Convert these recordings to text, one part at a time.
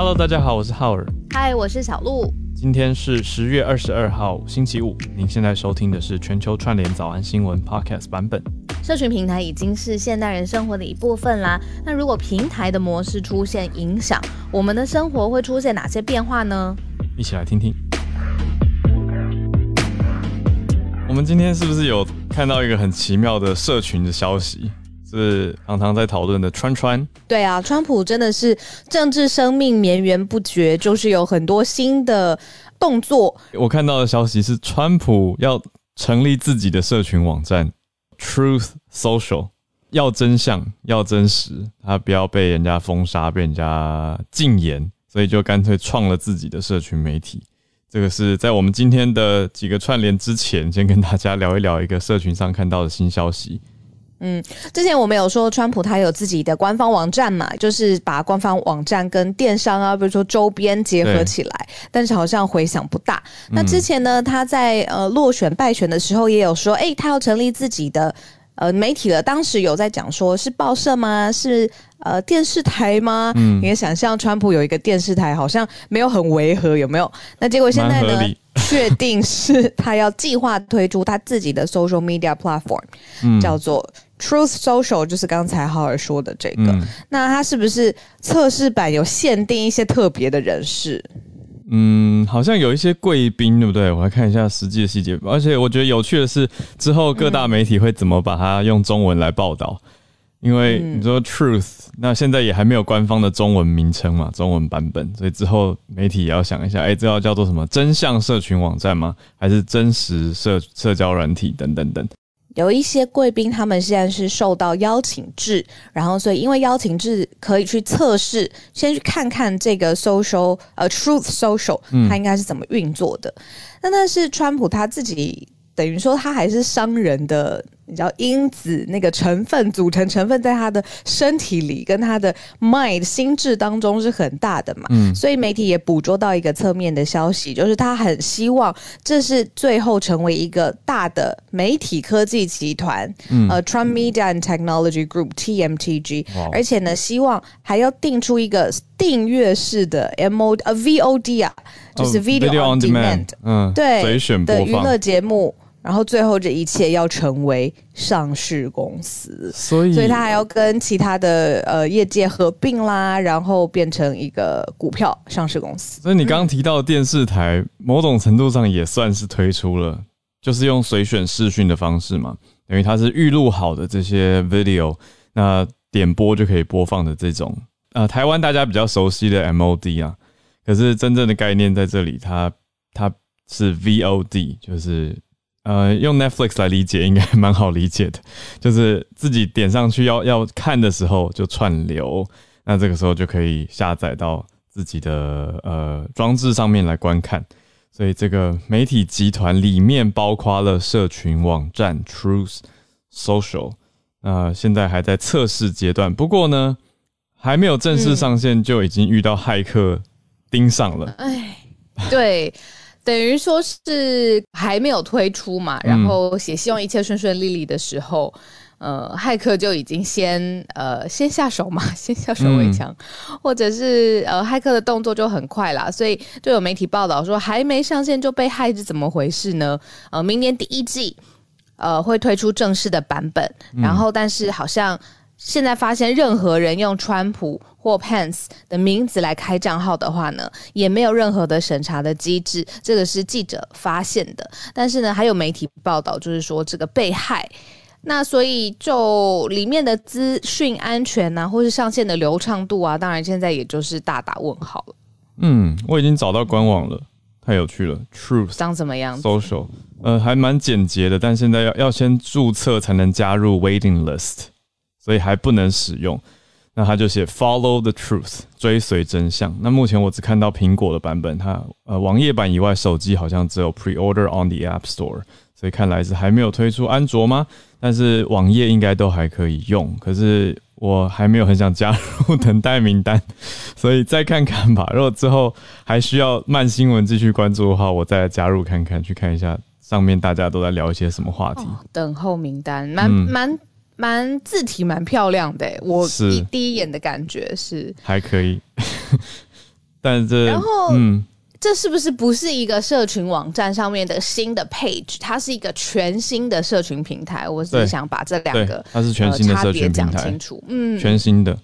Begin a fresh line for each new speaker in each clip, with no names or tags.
Hello，大家好，我是浩尔。
嗨，我是小鹿。
今天是十月二十二号，星期五。您现在收听的是全球串联早安新闻 Podcast 版本。
社群平台已经是现代人生活的一部分啦。那如果平台的模式出现影响，我们的生活会出现哪些变化呢？
一起来听听。我们今天是不是有看到一个很奇妙的社群的消息？是常常在讨论的川川。
对啊，川普真的是政治生命绵延不绝，就是有很多新的动作。
我看到的消息是，川普要成立自己的社群网站 Truth Social，要真相，要真实，他不要被人家封杀，被人家禁言，所以就干脆创了自己的社群媒体。这个是在我们今天的几个串联之前，先跟大家聊一聊一个社群上看到的新消息。
嗯，之前我们有说川普他有自己的官方网站嘛，就是把官方网站跟电商啊，比如说周边结合起来，但是好像回响不大。那之前呢，他在呃落选败选的时候也有说，哎，他要成立自己的呃媒体了。当时有在讲说是报社吗？是呃电视台吗？嗯，你也想象川普有一个电视台，好像没有很违和，有没有？那结果现在呢，确定是他要计划推出他自己的 social media platform，叫做。Truth Social 就是刚才浩尔说的这个，那它是不是测试版有限定一些特别的人士？
嗯，好像有一些贵宾，对不对？我来看一下实际的细节。而且我觉得有趣的是，之后各大媒体会怎么把它用中文来报道？因为你说 Truth，那现在也还没有官方的中文名称嘛，中文版本，所以之后媒体也要想一下，哎，这要叫做什么？真相社群网站吗？还是真实社社交软体等等等？
有一些贵宾，他们现在是受到邀请制，然后所以因为邀请制可以去测试，先去看看这个 social 呃 truth social 它应该是怎么运作的。那但是川普他自己等于说他还是商人的。你知道因子那个成分组成成分在他的身体里跟他的 mind 心智当中是很大的嘛，嗯，所以媒体也捕捉到一个侧面的消息，就是他很希望这是最后成为一个大的媒体科技集团，呃，Trump Media and Technology Group TMTG，而且呢，希望还要定出一个订阅式的 MO 呃 VOD 啊，就是 Video on Demand，嗯，对的娱乐节目。然后最后这一切要成为上市公司，
所以
所以他还要跟其他的呃业界合并啦，然后变成一个股票上市公司。
所以你刚刚提到电视台，某种程度上也算是推出了，就是用随选视讯的方式嘛，等于它是预录好的这些 video，那点播就可以播放的这种。呃，台湾大家比较熟悉的 MOD 啊，可是真正的概念在这里，它它是 VOD，就是。呃，用 Netflix 来理解应该蛮好理解的，就是自己点上去要 要看的时候就串流，那这个时候就可以下载到自己的呃装置上面来观看。所以这个媒体集团里面包括了社群网站 Truth Social，那现在还在测试阶段，不过呢还没有正式上线就已经遇到骇客盯上了。
哎，对。等于说是还没有推出嘛，然后也希望一切顺顺利利的时候，呃，骇客就已经先呃先下手嘛，先下手为强，或者是呃骇客的动作就很快啦，所以就有媒体报道说还没上线就被害是怎么回事呢？呃，明年第一季呃会推出正式的版本，然后但是好像。现在发现任何人用川普或 Pence 的名字来开账号的话呢，也没有任何的审查的机制，这个是记者发现的。但是呢，还有媒体报道，就是说这个被害，那所以就里面的资讯安全啊，或是上线的流畅度啊，当然现在也就是大打问号了。
嗯，我已经找到官网了，太有趣了，Truth
长怎么样
？Social，呃，还蛮简洁的，但现在要要先注册才能加入 Waiting List。所以还不能使用，那他就写 Follow the truth，追随真相。那目前我只看到苹果的版本，它呃网页版以外，手机好像只有 Pre-order on the App Store，所以看来是还没有推出安卓吗？但是网页应该都还可以用。可是我还没有很想加入等待名单，所以再看看吧。如果之后还需要慢新闻继续关注的话，我再加入看看，去看一下上面大家都在聊一些什么话题。
等候名单，蛮蛮。蛮字体蛮漂亮的，我第第一眼的感觉是
还可以。但这
然后
嗯，
这是不是不是一个社群网站上面的新的 page？它是一个全新的社群平台。我是想把这两
对
个，
它是全新的社群平台
讲清，楚。嗯，
全新的，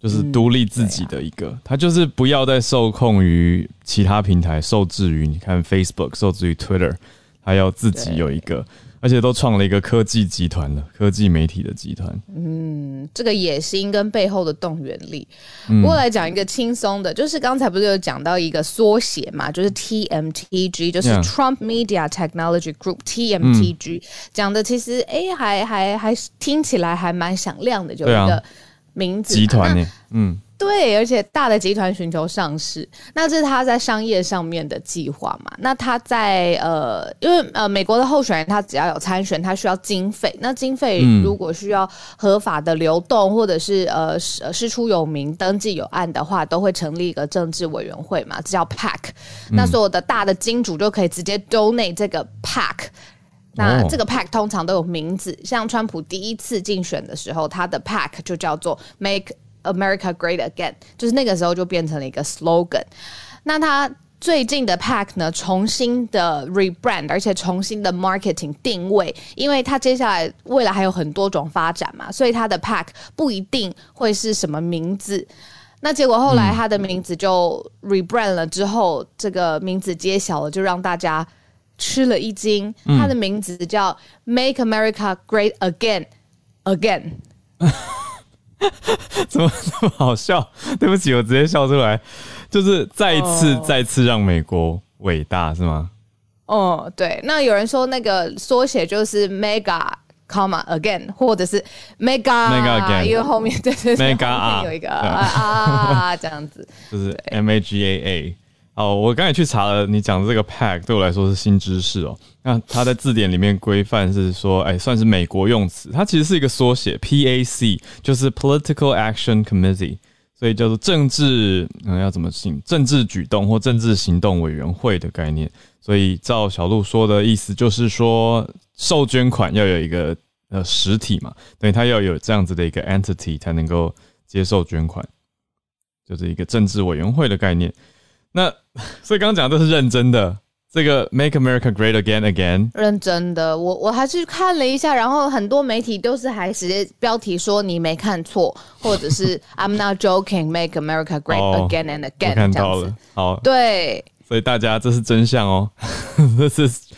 就是独立自己的一个，它就是不要再受控于其他平台，受制于你看 Facebook，受制于 Twitter，它要自己有一个，而且都创了一个科技集团了，科技媒体的集团。
嗯这个野心跟背后的动员力。
嗯。
不过来讲一个轻松的，就是刚才不是有讲到一个缩写嘛，就是 TMTG，就是 Trump Media Technology Group TMTG，、讲的其实哎还还还听起来还蛮响亮的，就一个名字
集团呢，嗯，
对，而且大的集团寻求上市，那这是他在商业上面的计划嘛？那他在呃，因为呃，美国的候选人他只要有参选，他需要经费，那经费
嗯
如果需要合法的流动，或者是呃师出有名、登记有案的话，都会成立一个政治委员会嘛，这叫 PAC。那所有的大的金主就可以直接 donate 这个 PAC。那
哦
这个 pack 通常都有名字，像川普第一次竞选的时候，他的 pack 就叫做 Make America Great Again，就是那个时候就变成了一个 slogan。那他最近的 Pack 呢，重新的 rebrand，而且重新的 marketing 定位，因为他接下来未来还有很多种发展嘛，所以他的 Pack 不一定会是什么名字。那结果后来他的名字就 rebrand 了之后，这个名字揭晓了，就让大家吃了一惊。他的名字叫 Make America Great Again Again。
怎么 这么好笑？对不起，我直接笑出来，就是再一次、
哦
再次让美国伟大，是吗？
哦，对，那有人说那个缩写就是 mega comma again，或者是 mega
Mega again
因为后面对对对
Mega
后面有一个啊啊 这样子。
就是 M A G A A。哦，我刚才去查了，你讲的这个 pack 对我来说是新知识哦。那它在字典里面规范是说，哎，算是美国用词，它其实是一个缩写，P A C，就是 Political Action Committee，所以叫做政治，嗯，要怎么行政治举动或政治行动委员会的概念。所以照小鹿说的意思，就是说受捐款要有一个呃实体嘛，等于它要有这样子的一个 entity 才能够接受捐款，就是一个政治委员会的概念。那 所以刚刚讲的都是认真的，这个 Make America Great Again Again，
认真的，我我还去看了一下，然后很多媒体都是还直接标题说你没看错，或者是 I'm not joking, make America great
哦
again and again
看到了。，好，
对，
所以大家这是真相哦，This is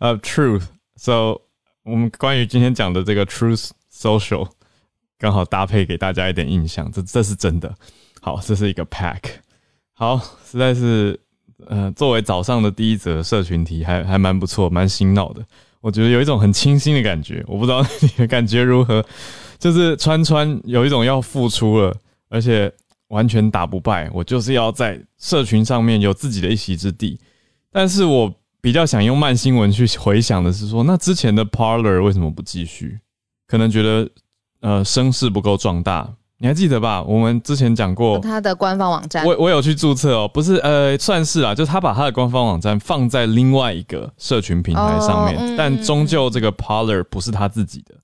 呃 truth。So 我们关于今天讲的这个 Truth Social，刚好搭配给大家一点印象，这这是真的。好，这是一个 pack。好，实在是呃，作为早上的第一则社群题，还还蛮不错，蛮醒脑的。我觉得有一种很清新的感觉，我不知道你的感觉如何。就是川川有一种要付出了，而且完全打不败，我就是要在社群上面有自己的一席之地。但是我比较想用慢新闻去回想的是说，那之前的 Parler 为什么不继续？可能觉得呃声势不够壮大。你还记得吧？我们之前讲过，
他的官方网站
我我有去注册哦，不是呃，算是啊，就是他把他的官方网站放在另外一个社群平台上面，
哦嗯
但终究这个 Parler 不是他自己的，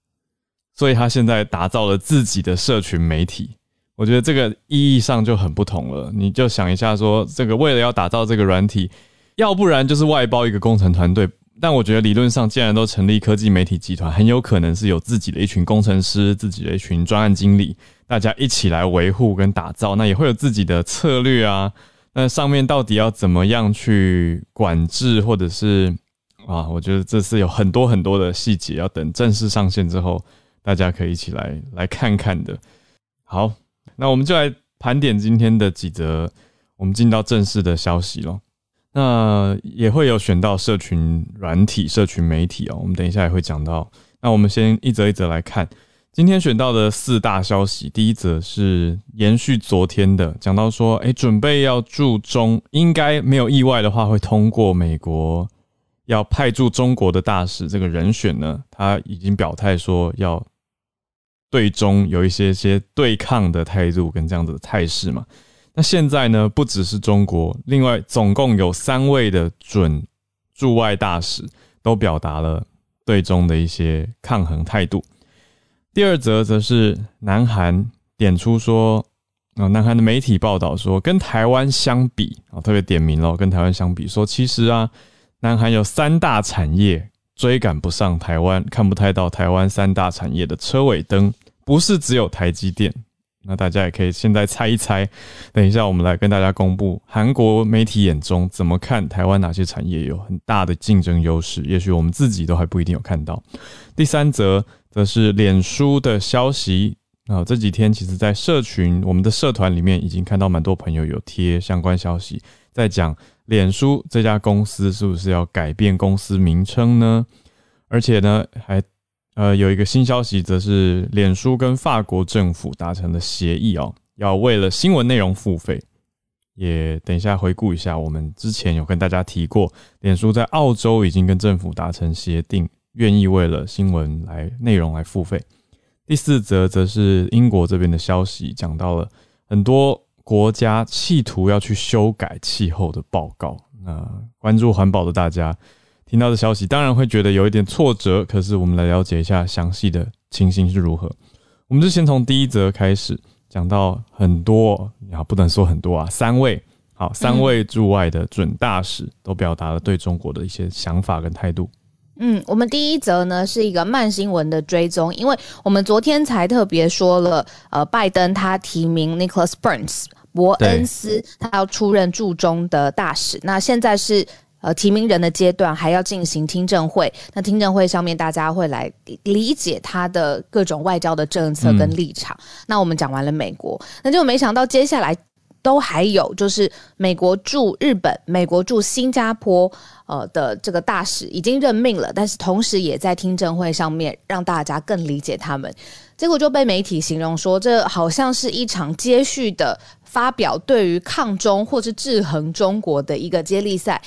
所以他现在打造了自己的社群媒体。我觉得这个意义上就很不同了。你就想一下说，这个为了要打造这个软体，要不然就是外包一个工程团队。但我觉得理论上，既然都成立科技媒体集团，很有可能是有自己的一群工程师、自己的一群专案经理，大家一起来维护跟打造。那也会有自己的策略啊。那上面到底要怎么样去管制，或者是啊？我觉得这次有很多很多的细节，要等正式上线之后，大家可以一起来来看看的。好，那我们就来盘点今天的几则，我们进到正式的消息咯。那也会有选到社群软体、社群媒体哦，我们等一下也会讲到。那我们先一则一则来看，今天选到的四大消息，第一则是延续昨天的，讲到说，哎、准备要驻中，应该没有意外的话，会通过美国要派驻中国的大使这个人选呢，他已经表态说要对中有一些些对抗的态度跟这样子的态势嘛。那现在呢，不只是中国，另外总共有三位的准驻外大使都表达了对中的一些抗衡态度。第二则则是南韩点出说，啊，南韩的媒体报道说，跟台湾相比啊，特别点名了，跟台湾相比，说其实啊，南韩有三大产业追赶不上台湾，看不太到台湾三大产业的车尾灯，不是只有台积电。那大家也可以现在猜一猜，等一下我们来跟大家公布韩国媒体眼中怎么看台湾哪些产业有很大的竞争优势，也许我们自己都还不一定有看到。第三则则是脸书的消息。啊，这几天其实，在社群我们的社团里面，已经看到蛮多朋友有贴相关消息，在讲脸书这家公司是不是要改变公司名称呢？而且呢，还呃有一个新消息，则是脸书跟法国政府达成了协议哦，要为了新闻内容付费。也等一下回顾一下，我们之前有跟大家提过，脸书在澳洲已经跟政府达成协定，愿意为了新闻来内容来付费。第四则则是英国这边的消息，讲到了很多国家企图要去修改气候的报告。那关注环保的大家听到的消息，当然会觉得有一点挫折。可是我们来了解一下详细的情形是如何。我们就先从第一则开始讲到很多，啊，不能说很多啊，三位好，三位驻外的准大使都表达了对中国的一些想法跟态度。
嗯，我们第一则呢是一个慢新闻的追踪，因为我们昨天才特别说了，呃，拜登他提名 Nicholas Burns 伯恩斯，他要出任驻中的大使。那现在是呃提名人的阶段，还要进行听证会。那听证会上面，大家会来理解他的各种外交的政策跟立场。那我们讲完了美国，那就没想到接下来。都还有就是美国驻日本、美国驻新加坡呃的这个大使已经任命了，但是同时也在听证会上面让大家更理解他们。结果就被媒体形容说，这好像是一场接续的发表对于抗中或是制衡中国的一个接力赛。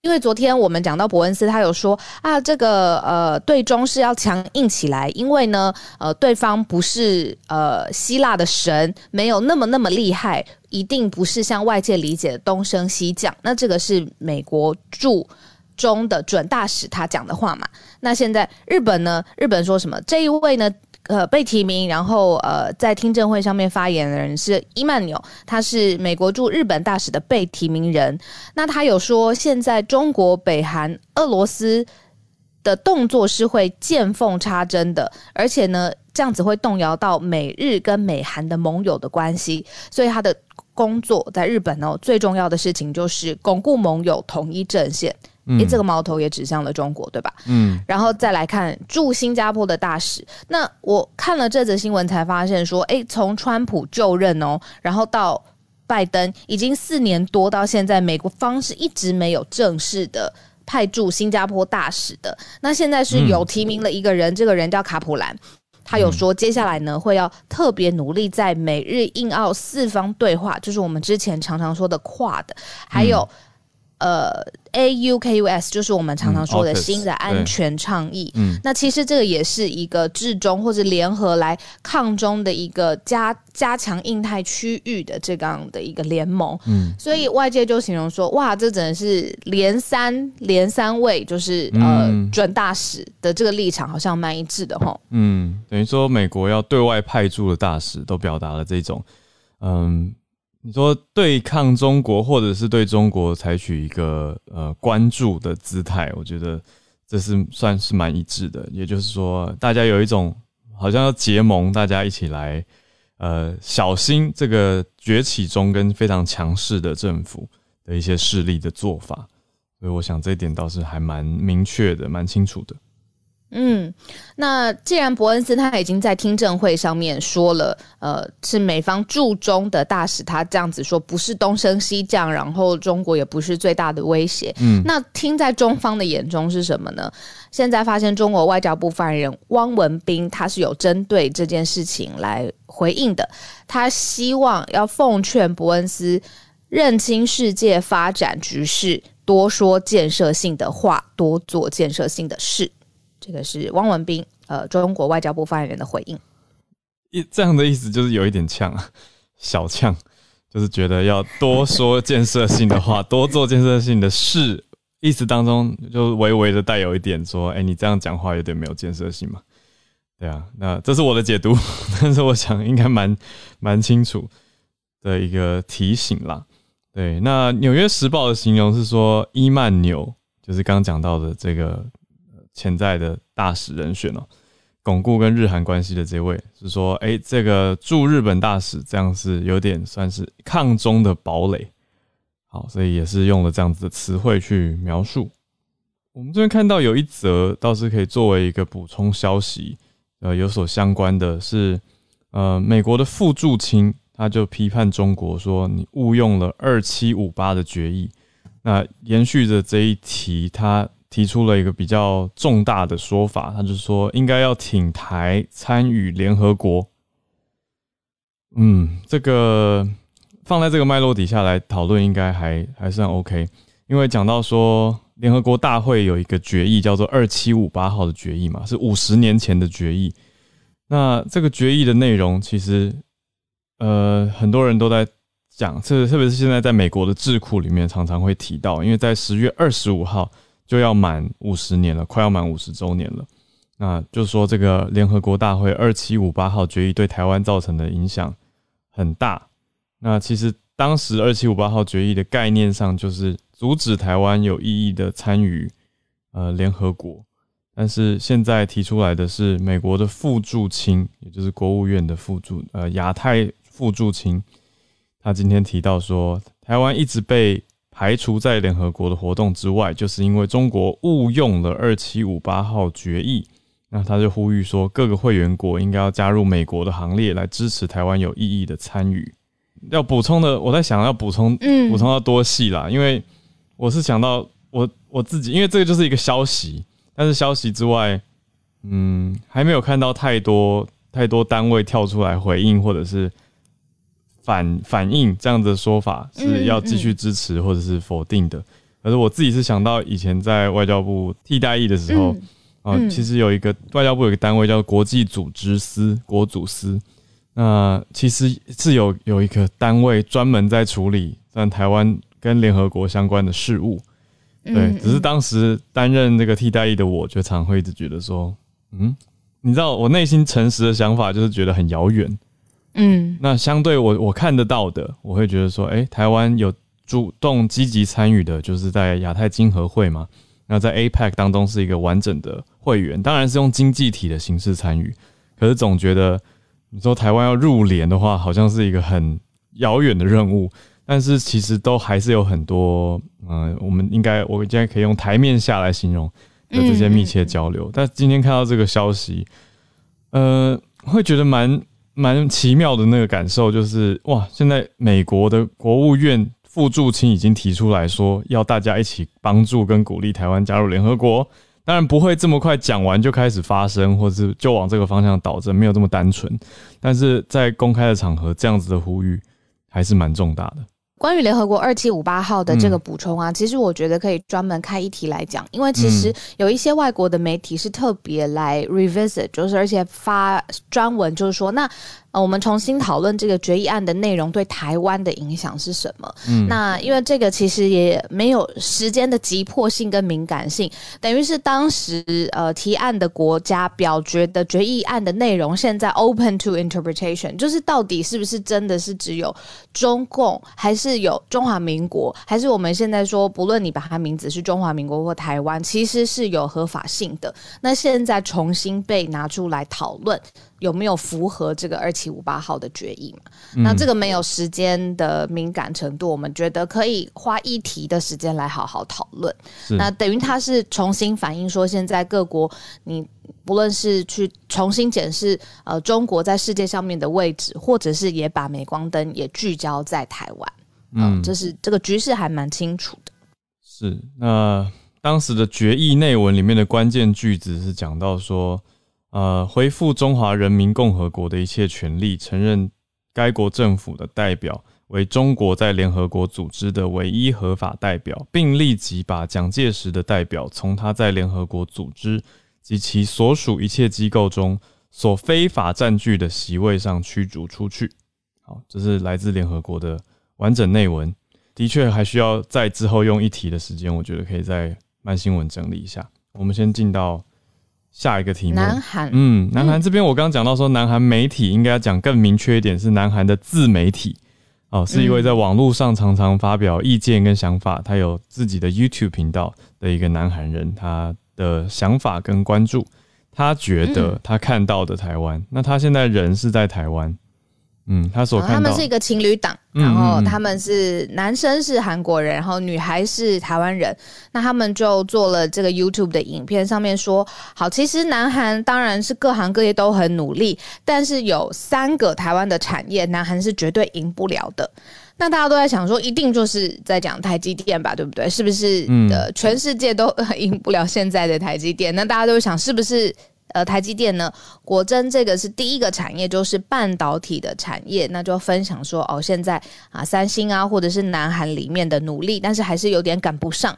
因为昨天我们讲到伯恩斯，他有说啊，这个呃对中是要强硬起来，因为呢呃对方不是呃希腊的神，没有那么那么厉害，一定不是像外界理解的东升西降。那这个是美国驻中的准大使他讲的话嘛？那现在日本呢？日本说什么？这一位呢？呃，被提名，然后呃，在听证会上面发言的人是伊曼纽，他是美国驻日本大使的被提名人。那他有说，现在中国、北韩、俄罗斯的动作是会见缝插针的，而且呢，这样子会动摇到美日跟美韩的盟友的关系。所以他的工作在日本哦，最重要的事情就是巩固盟友，统一阵线。诶，这个矛头也指向了中国，对吧？嗯，然后再来看驻新加坡的大使。那我看了这则新闻，才发现说，诶，从川普就任哦，然后到拜登，已经四年多，到现在，美国方是一直没有正式的派驻新加坡大使的。那现在是有提名了一个人，这个人叫卡普兰，他有说接下来呢会要特别努力在美日印澳四方对话，就是我们之前常常说的跨的，还有。呃，A U K U S 就是我们常常说的新的安全倡议。嗯，那其实这个也是一个制中或者联合来抗中的一个加加强印太区域的这样的一个联盟。嗯，所以外界就形容说，哇，这真的是连三连三位就是呃准大使的这个立场好像蛮一致的哈。
嗯，等于说美国要对外派驻的大使都表达了这种嗯。你说对抗中国，或者是对中国采取一个呃关注的姿态，我觉得这是算是蛮一致的。也就是说，大家有一种好像要结盟，大家一起来呃小心这个崛起中跟非常强势的政府的一些势力的做法。所以，我想这一点倒是还蛮明确的，蛮清楚的。
嗯，那既然伯恩斯他已经在听证会上面说了，呃，是美方驻中的大使，他这样子说不是东升西降，然后中国也不是最大的威胁。嗯，那听在中方的眼中是什么呢？现在发现中国外交部发言人汪文斌他是有针对这件事情来回应的，他希望要奉劝伯恩斯认清世界发展局势，多说建设性的话，多做建设性的事。这个是汪文斌，呃，中国外交部发言人的回应。
一这样的意思就是有一点呛，小呛，就是觉得要多说建设性的话，多做建设性的事。意思当中就微微的带有一点说，哎，你这样讲话有点没有建设性嘛？对啊，那这是我的解读，但是我想应该蛮蛮清楚。的一个提醒啦。对，那《纽约时报》的形容是说，伊曼纽就是刚刚讲到的这个潜在的大使人选哦，巩固跟日韩关系的这位是说，哎，这个驻日本大使这样是有点算是抗中的堡垒。好，所以也是用了这样子的词汇去描述。我们这边看到有一则倒是可以作为一个补充消息，呃，有所相关的是，呃，美国的副驻青他就批判中国说你误用了二七五八的决议。那延续着这一题，他提出了一个比较重大的说法，他就说应该要挺台参与联合国。嗯，这个。放在这个脉络底下来讨论，应该还还算 OK。因为讲到说，联合国大会有一个决议叫做二七五八号的决议嘛，是五十年前的决议。那这个决议的内容，其实呃很多人都在讲，这特别是现在在美国的智库里面常常会提到，因为在十月二十五号就要满五十年了，快要满五十周年了。那就说，这个联合国大会二七五八号决议对台湾造成的影响很大。那其实当时二七五八号决议的概念上，就是阻止台湾有意义的参与呃联合国，但是现在提出来的是美国的副驻青，也就是国务院的副驻呃亚太副驻青，他今天提到说，台湾一直被排除在联合国的活动之外，就是因为中国误用了二七五八号决议。那他就呼吁说，各个会员国应该要加入美国的行列，来支持台湾有意义的参与。要补充的，我在想要补充，补充到多细啦？因为我是想到我我自己，因为这个就是一个消息，但是消息之外，嗯，还没有看到太多太多单位跳出来回应或者是反反应这样的说法是要继续支持或者是否定的。可是我自己是想到以前在外交部替代役的时候，啊，其实有一个外交部有一个单位叫国际组织司，国组司。那其实是有有一个单位专门在处理在台湾跟联合国相关的事务，对，只是当时担任这个替代役的我，就常会一直觉得说，嗯，你知道我内心诚实的想法就是觉得很遥远，嗯，那相对我我看得到的，我会觉得说，哎，台湾有主动积极参与的，就是在亚太经合会嘛，那在 APEC 当中是一个完整的会员，当然是用经济体的形式参与，可是总觉得。你说台湾要入联的话，好像是一个很遥远的任务，但是其实都还是有很多，嗯，我们应该我现在可以用台面下来形容的这些密切交流。但今天看到这个消息，呃，会觉得蛮蛮奇妙的那个感受，就是哇，现在美国的国务院副驻青已经提出来说，要大家一起帮助跟鼓励台湾加入联合国。当然不会这么快讲完就开始发生，或是就往这个方向导致，没有这么单纯。但是在公开的场合，这样子的呼吁还是蛮重大的。
关于联合国二七五八号的这个补充啊，其实我觉得可以专门开一题来讲，因为其实有一些外国的媒体是特别来 revisit，就是而且发专文，就是说那。呃，我们重新讨论这个决议案的内容对台湾的影响是什么？嗯，那因为这个其实也没有时间的急迫性跟敏感性，等于是当时呃提案的国家表决的决议案的内容，现在 open to interpretation，就是到底是不是真的是只有中共，还是有中华民国，还是我们现在说不论你把它名字是中华民国或台湾，其实是有合法性的。那现在重新被拿出来讨论。有没有符合这个二七五八号的决议嘛？那这个没有时间的敏感程度，我们觉得可以花一题的时间来好好讨论。那等于它是重新反映说，现在各国你不论是去重新检视呃中国在世界上面的位置，或者是也把镁光灯也聚焦在台湾，嗯，这是这个局势还蛮清楚的。
是那当时的决议内文里面的关键句子是讲到说。呃，恢复中华人民共和国的一切权利，承认该国政府的代表为中国在联合国组织的唯一合法代表，并立即把蒋介石的代表从他在联合国组织及其所属一切机构中所非法占据的席位上驱逐出去。好，这是来自联合国的完整内文，的确还需要在之后用一题的时间，我觉得可以在慢新闻整理一下。我们先进到。下一个题目，
南韩，
嗯，南韩这边我刚刚讲到说，南韩媒体应该要讲更明确一点，是南韩的自媒体，哦，是一位在网络上常常发表意见跟想法，他有自己的 YouTube 频道的一个南韩人，他的想法跟关注，他觉得他看到的台湾，那他现在人是在台湾。嗯，他所看到，
他们是一个情侣档，然后他们是男生是韩国人，然后女孩是台湾人。那他们就做了这个 YouTube 的影片，上面说，好，其实南韩当然是各行各业都很努力，但是有三个台湾的产业，南韩是绝对赢不了的。那大家都在想说，一定就是在讲台积电吧，对不对？是不是？呃，全世界都赢不了现在的台积电。那大家都想，是不是？呃，台积电呢，果真这个是第一个产业，就是半导体的产业，那就分享说哦，现在啊，三星啊，或者是南韩里面的努力，但是还是有点赶不上。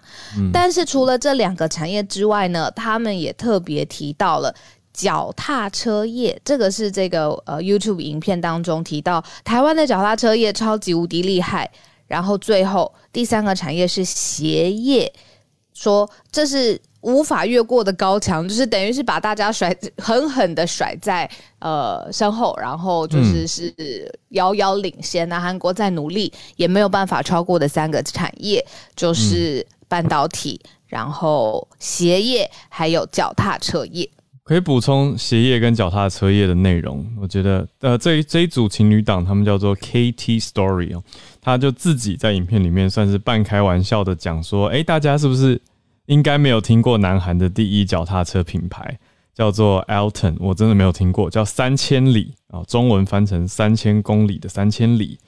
但是除了这两个产业之外呢，他们也特别提到了脚踏车业，这个是这个呃 YouTube 影片当中提到台湾的脚踏车业超级无敌厉害。然后最后第三个产业是鞋业，说这是。无法越过的高墙，就是等于是把大家甩狠狠的甩在呃身后，然后就是是遥遥领先。那韩国在努力也没有办法超过的三个产业，就是半导体，然后鞋业，还有脚踏车业。
可以补充鞋业跟脚踏车业的内容。我觉得呃这一这一组情侣档，他们叫做 KT Story 哦，他就自己在影片里面算是半开玩笑的讲说，哎，大家是不是？应该没有听过南韩的第一脚踏车品牌叫做 Alton，我真的没有听过，叫三千里啊，中文翻成三千公里的三千里。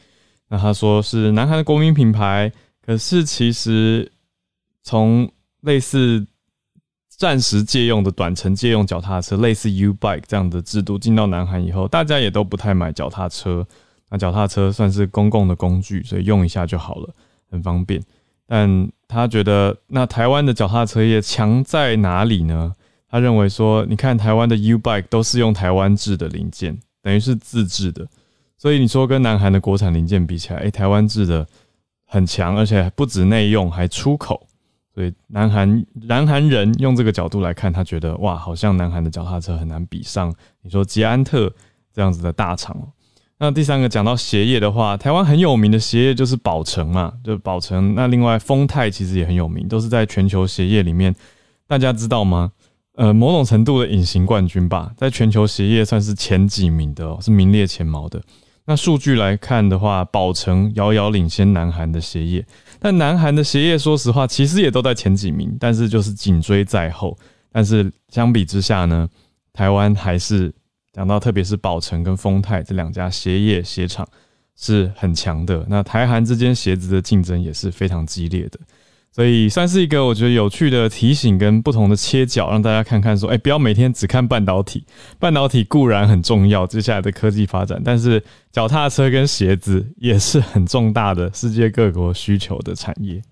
那他说是南韩的国民品牌，可是其实从类似暂时借用的短程借用脚踏车，类似 U Bike 这样的制度进到南韩以后，大家也都不太买脚踏车。那脚踏车算是公共的工具，所以用一下就好了，很方便。但他觉得，那台湾的脚踏车业强在哪里呢？他认为说，你看台湾的 U Bike 都是用台湾制的零件，等于是自制的，所以你说跟南韩的国产零件比起来，诶，台湾制的很强，而且不止内用，还出口。所以南韩南韩人用这个角度来看，他觉得哇，好像南韩的脚踏车很难比上你说捷安特这样子的大厂。那第三个讲到鞋业的话，台湾很有名的鞋业就是宝成嘛，就宝成。那另外丰泰其实也很有名，都是在全球鞋业里面，大家知道吗？呃，某种程度的隐形冠军吧，在全球鞋业算是前几名的，是名列前茅的。那数据来看的话，宝成遥遥领先南韩的鞋业，但南韩的鞋业说实话其实也都在前几名，但是就是紧追在后。但是相比之下呢，台湾还是。讲到特别是宝成跟丰泰这两家鞋业鞋厂是很强的，那台韩之间鞋子的竞争也是非常激烈的，所以算是一个我觉得有趣的提醒跟不同的切角，让大家看看说，哎，不要每天只看半导体，半导体固然很重要，接下来的科技发展，但是脚踏车跟鞋子也是很重大的世界各国需求的产业。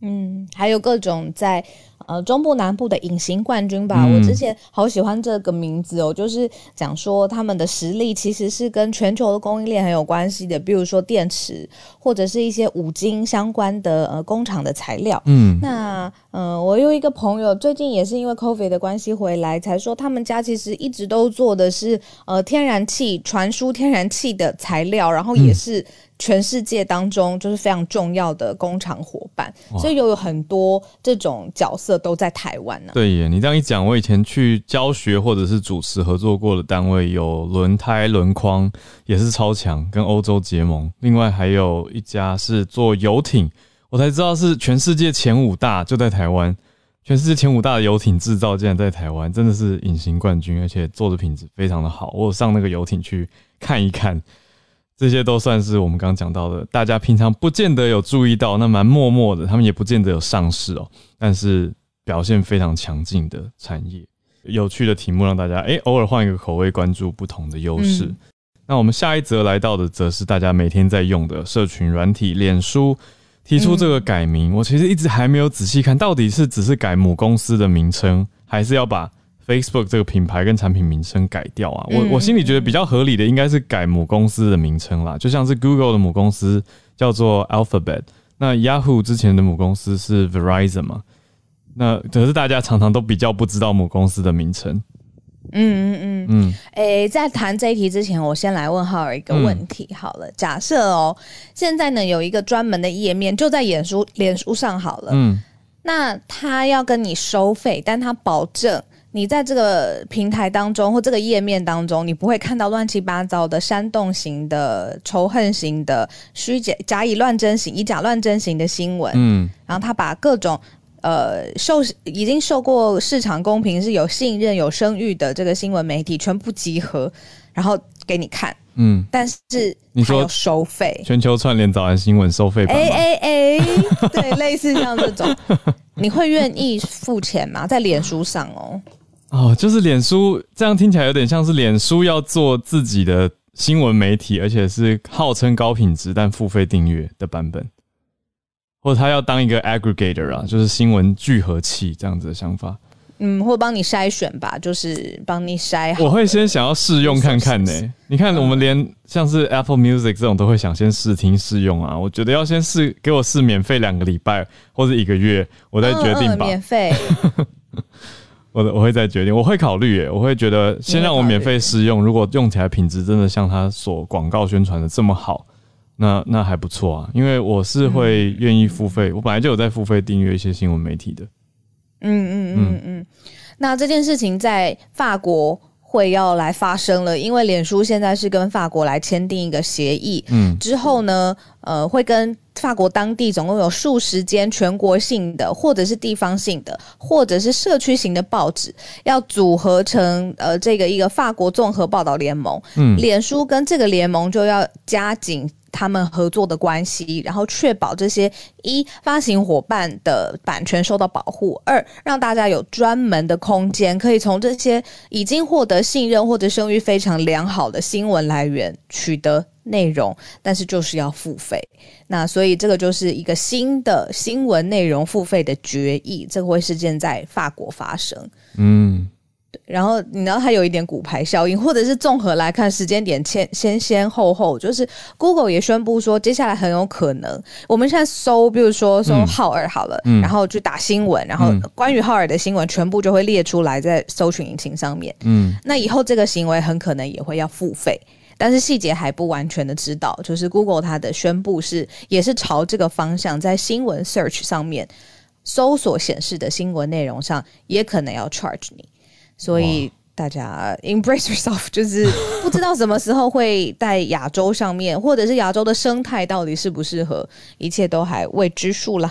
嗯，还有各种在。呃，中部南部的隐形冠军吧，我之前好喜欢这个名字哦，就是讲说他们的实力其实是跟全球的供应链很有关系的，比如说电池或者是一些五金相关的呃工厂的材料。嗯，那呃，我有一个朋友最近也是因为 COVID 的关系回来，才说他们家其实一直都做的是呃天然气传输天然气的材料，然后也是。全世界当中就是非常重要的工厂伙伴，所以有有很多这种角色都在台湾呢。
对耶，你这样一讲，我以前去教学或者是主持合作过的单位有轮胎轮框也是超强，跟欧洲结盟。另外还有一家是做游艇，我才知道是全世界前五大就在台湾。全世界前五大的游艇制造竟然在台湾，真的是隐形冠军，而且做的品质非常的好。我有上那个游艇去看一看。这些都算是我们刚刚讲到的，大家平常不见得有注意到，那蛮默默的，他们也不见得有上市哦，但是表现非常强劲的产业。有趣的题目让大家诶偶尔换一个口味，关注不同的优势。那我们下一则来到的，则是大家每天在用的社群软体，脸书提出这个改名，我其实一直还没有仔细看，到底是只是改母公司的名称，还是要把。Facebook 这个品牌跟产品名称改掉啊，我我心里觉得比较合理的应该是改母公司的名称啦，就像是 Google 的母公司叫做 Alphabet，那 Yahoo 之前的母公司是 Verizon 嘛，那可是大家常常都比较不知道母公司的名称。
嗯嗯嗯嗯，诶，在谈这一题之前，我先来问浩尔一个问题好了。假设哦，现在呢有一个专门的页面，就在脸书脸书上好了。嗯，那他要跟你收费，但他保证你在这个平台当中或这个页面当中，你不会看到乱七八糟的煽动型的、仇恨型的、虚假假以乱真型、以假乱真型的新闻。嗯，然后他把各种。呃，受已经受过市场公平、是有信任、有声誉的这个新闻媒体全部集合，然后给你看。嗯，但是
你说
收费，
全球串联早安新闻收费版？哎哎
哎，对，类似像这种，你会愿意付钱吗？在脸书上哦。
哦，就是脸书这样听起来有点像是脸书要做自己的新闻媒体，而且是号称高品质但付费订阅的版本。或者他要当一个 aggregator 啊，就是新闻聚合器这样子的想法。
嗯，或者帮你筛选吧，就是帮你筛。
我会先想要试用看看呢。你看，我们连像是 Apple Music 这种都会想先试听试用啊。我觉得要先试，给我试免费两个礼拜或者一个月，我再决定吧。
免费，
我我会再决定，我会考虑耶。我会觉得先让我免费试用，如果用起来品质真的像他所广告宣传的这么好。那那还不错啊，因为我是会愿意付费，我本来就有在付费订阅一些新闻媒体的。
嗯嗯嗯嗯。那这件事情在法国会要来发生了，因为脸书现在是跟法国来签订一个协议，嗯，之后呢，呃，会跟法国当地总共有数十间全国性的，或者是地方性的，或者是社区型的报纸，要组合成呃这个一个法国综合报道联盟。嗯，脸书跟这个联盟就要加紧。他们合作的关系，然后确保这些一发行伙伴的版权受到保护；二让大家有专门的空间，可以从这些已经获得信任或者声誉非常良好的新闻来源取得内容，但是就是要付费。那所以这个就是一个新的新闻内容付费的决议，这个会事件在法国发生。嗯。然后你知道它有一点骨牌效应，或者是综合来看时间点先先先后后，就是 Google 也宣布说，接下来很有可能，我们现在搜，比如说搜浩尔好了，然后去打新闻，然后关于浩尔的新闻全部就会列出来在搜寻引擎上面。嗯，那以后这个行为很可能也会要付费，但是细节还不完全的知道。就是 Google 它的宣布是也是朝这个方向，在新闻 search 上面搜索显示的新闻内容上也可能要 charge 你。所以大家 embrace yourself，就是不知道什么时候会在亚洲上面，或者是亚洲的生态到底适不适合，一切都还未知数了。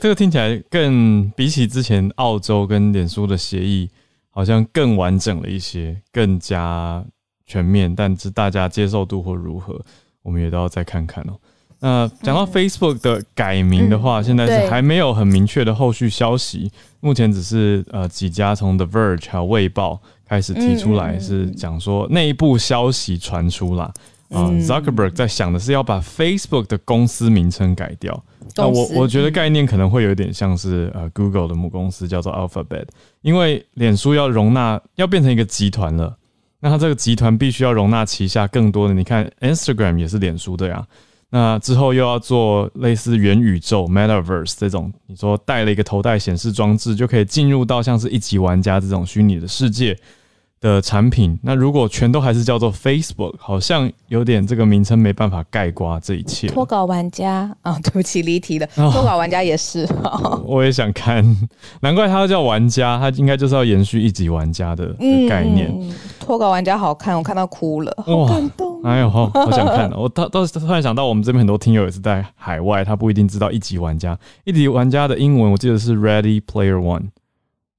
这个听起来更比起之前澳洲跟脸书的协议，好像更完整了一些，更加全面。但是大家接受度或如何，我们也都要再看看哦。那讲到 Facebook 的改名的话，现在是还没有很明确的后续消息。目前只是呃几家从 The Verge 还有卫报开始提出来，是讲说内部消息传出啦。啊，Zuckerberg 在想的是要把 Facebook 的公司名称改掉。那我我觉得概念可能会有点像是呃 Google 的母公司叫做 Alphabet，因为脸书要容纳要变成一个集团了，那它这个集团必须要容纳旗下更多的。你看 Instagram 也是脸书的呀。那之后又要做类似元宇宙 （Metaverse） 这种，你说带了一个头戴显示装置就可以进入到像是一级玩家这种虚拟的世界。的产品，那如果全都还是叫做 Facebook，好像有点这个名称没办法盖刮这一切。
脱稿玩家啊，对不起，离题了。脱稿玩家也是，
我也想看，难怪他叫玩家，他应该就是要延续一级玩家的概念。
脱稿玩家好看，我看到哭了，好感动。
哎呦，好好想看。我倒倒是突然想到，我们这边很多听友也是在海外，他不一定知道一级玩家。一级玩家的英文我记得是 Ready Player One。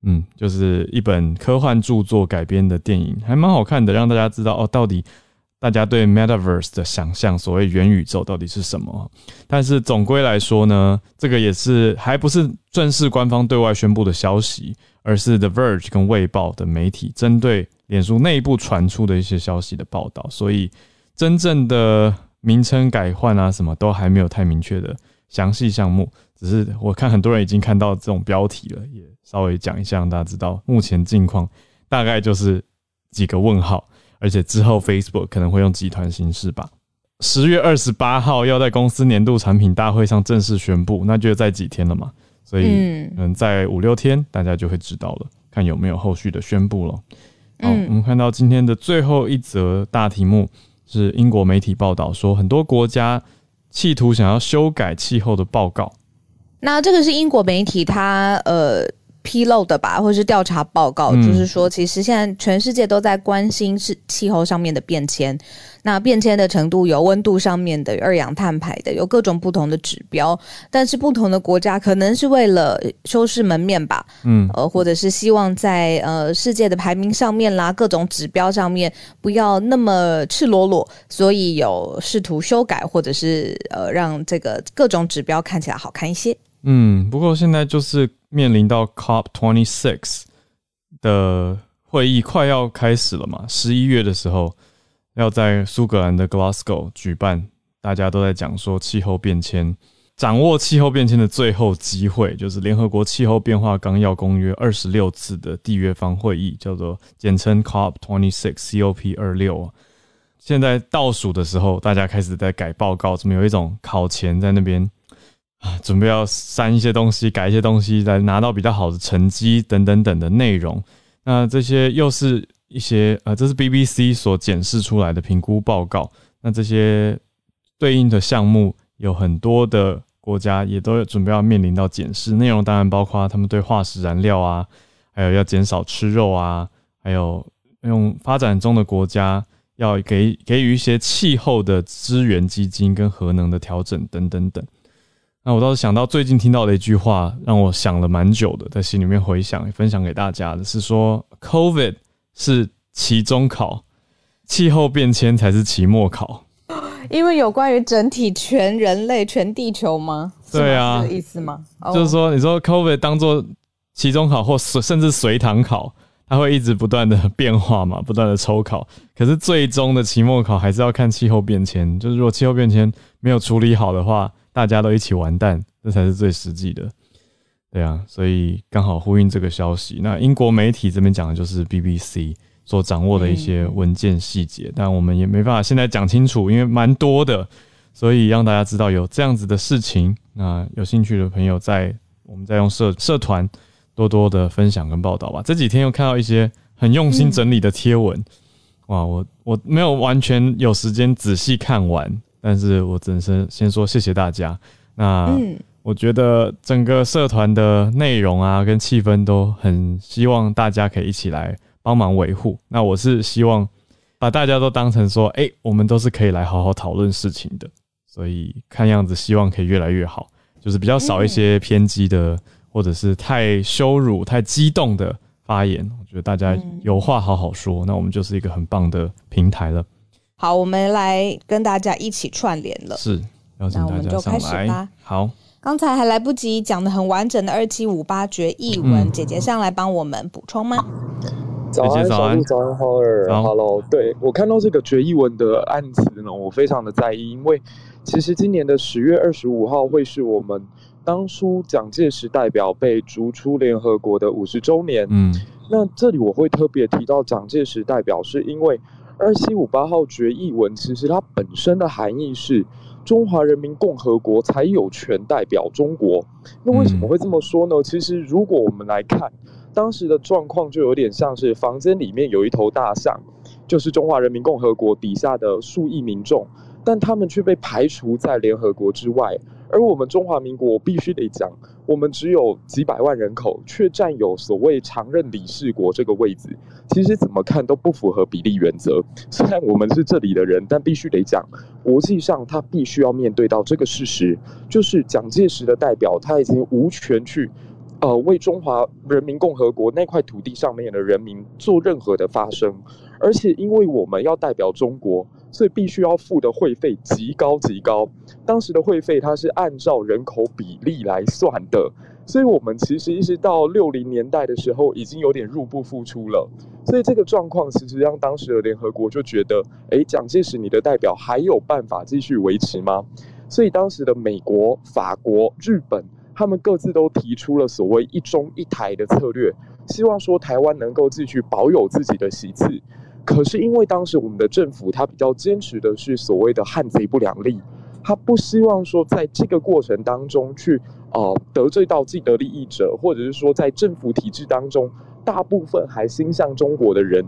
嗯，就是一本科幻著作改编的电影，还蛮好看的，让大家知道哦，到底大家对 Metaverse 的想象，所谓元宇宙到底是什么？但是总归来说呢，这个也是还不是正式官方对外宣布的消息，而是 The Verge 跟卫报的媒体针对脸书内部传出的一些消息的报道，所以真正的名称改换啊，什么都还没有太明确的详细项目。只是我看很多人已经看到这种标题了，也稍微讲一下，让大家知道目前近况大概就是几个问号，而且之后 Facebook 可能会用集团形式吧。十月二十八号要在公司年度产品大会上正式宣布，那就在几天了嘛，所以嗯，在五六天大家就会知道了，看有没有后续的宣布了。好，我们看到今天的最后一则大题目是英国媒体报道说，很多国家企图想要修改气候的报告。
那这个是英国媒体，它呃。披露的吧，或者是调查报告，就是说，其实现在全世界都在关心是气候上面的变迁。那变迁的程度有温度上面的、二氧碳排的，有各种不同的指标。但是不同的国家可能是为了修饰门面吧，嗯，呃，或者是希望在呃世界的排名上面啦，各种指标上面不要那么赤裸裸，所以有试图修改，或者是呃让这个各种指标看起来好看一些。
嗯，不过现在就是面临到 COP twenty six 的会议快要开始了嘛，十一月的时候要在苏格兰的 Glasgow 举办，大家都在讲说气候变迁，掌握气候变迁的最后机会，就是联合国气候变化纲要公约二十六次的缔约方会议，叫做简称 COP twenty six COP 二六。现在倒数的时候，大家开始在改报告，怎么有一种考前在那边。啊，准备要删一些东西，改一些东西，来拿到比较好的成绩，等等等的内容。那这些又是一些呃，这是 BBC 所检视出来的评估报告。那这些对应的项目，有很多的国家也都准备要面临到检视。内容当然包括他们对化石燃料啊，还有要减少吃肉啊，还有用发展中的国家要给给予一些气候的资源基金跟核能的调整等等等。那我倒是想到最近听到的一句话，让我想了蛮久的，在心里面回想，分享给大家的是说，COVID 是期中考，气候变迁才是期末考。
因为有关于整体全人类、全地球吗？
对啊，
意思吗？
就是说，你说 COVID 当做期中考或甚至随堂考，它会一直不断的变化嘛，不断的抽考。可是最终的期末考还是要看气候变迁，就是如果气候变迁没有处理好的话。大家都一起完蛋，这才是最实际的，对啊，所以刚好呼应这个消息。那英国媒体这边讲的就是 BBC 所掌握的一些文件细节，但我们也没办法现在讲清楚，因为蛮多的，所以让大家知道有这样子的事情。那有兴趣的朋友在我们再用社社团多多的分享跟报道吧。这几天又看到一些很用心整理的贴文，哇，我我没有完全有时间仔细看完。但是我只能先先说谢谢大家。那我觉得整个社团的内容啊，跟气氛都很希望大家可以一起来帮忙维护。那我是希望把大家都当成说，哎，我们都是可以来好好讨论事情的。所以看样子希望可以越来越好，就是比较少一些偏激的，或者是太羞辱、太激动的发言。我觉得大家有话好好说，那我们就是一个很棒的平台了。
好，我们来跟大家一起串联了。
是，那我们就开始吧。好，
刚才还来不及讲的很完整的二七五八决议文，姐姐上来帮我们补充吗？
早安，早安，早安，好儿，Hello。对我看到这个决议文的案词呢，我非常的在意，因为其实今年的十月二十五号会是我们当初蒋介石代表被逐出联合国的五十周年。嗯，那这里我会特别提到蒋介石代表，是因为。二七五八号决议文，其实它本身的含义是中华人民共和国才有权代表中国。那为什么会这么说呢？其实如果我们来看当时的状况，就有点像是房间里面有一头大象，就是中华人民共和国底下的数亿民众，但他们却被排除在联合国之外。而我们中华民国必须得讲，我们只有几百万人口，却占有所谓常任理事国这个位置，其实怎么看都不符合比例原则。虽然我们是这里的人，但必须得讲，国际上他必须要面对到这个事实，就是蒋介石的代表他已经无权去，呃，为中华人民共和国那块土地上面的人民做任何的发声，而且因为我们要代表中国。所以必须要付的会费极高极高，当时的会费它是按照人口比例来算的，所以我们其实一直到六零年代的时候，已经有点入不敷出了。所以这个状况其实让当时的联合国就觉得，哎，蒋介石你的代表还有办法继续维持吗？所以当时的美国、法国、日本，他们各自都提出了所谓一中一台的策略，希望说台湾能够继续保有自己的席次。可是因为当时我们的政府，他比较坚持的是所谓的汉贼不两立，他不希望说在这个过程当中去呃得罪到既得利益者，或者是说在政府体制当中大部分还心向中国的人，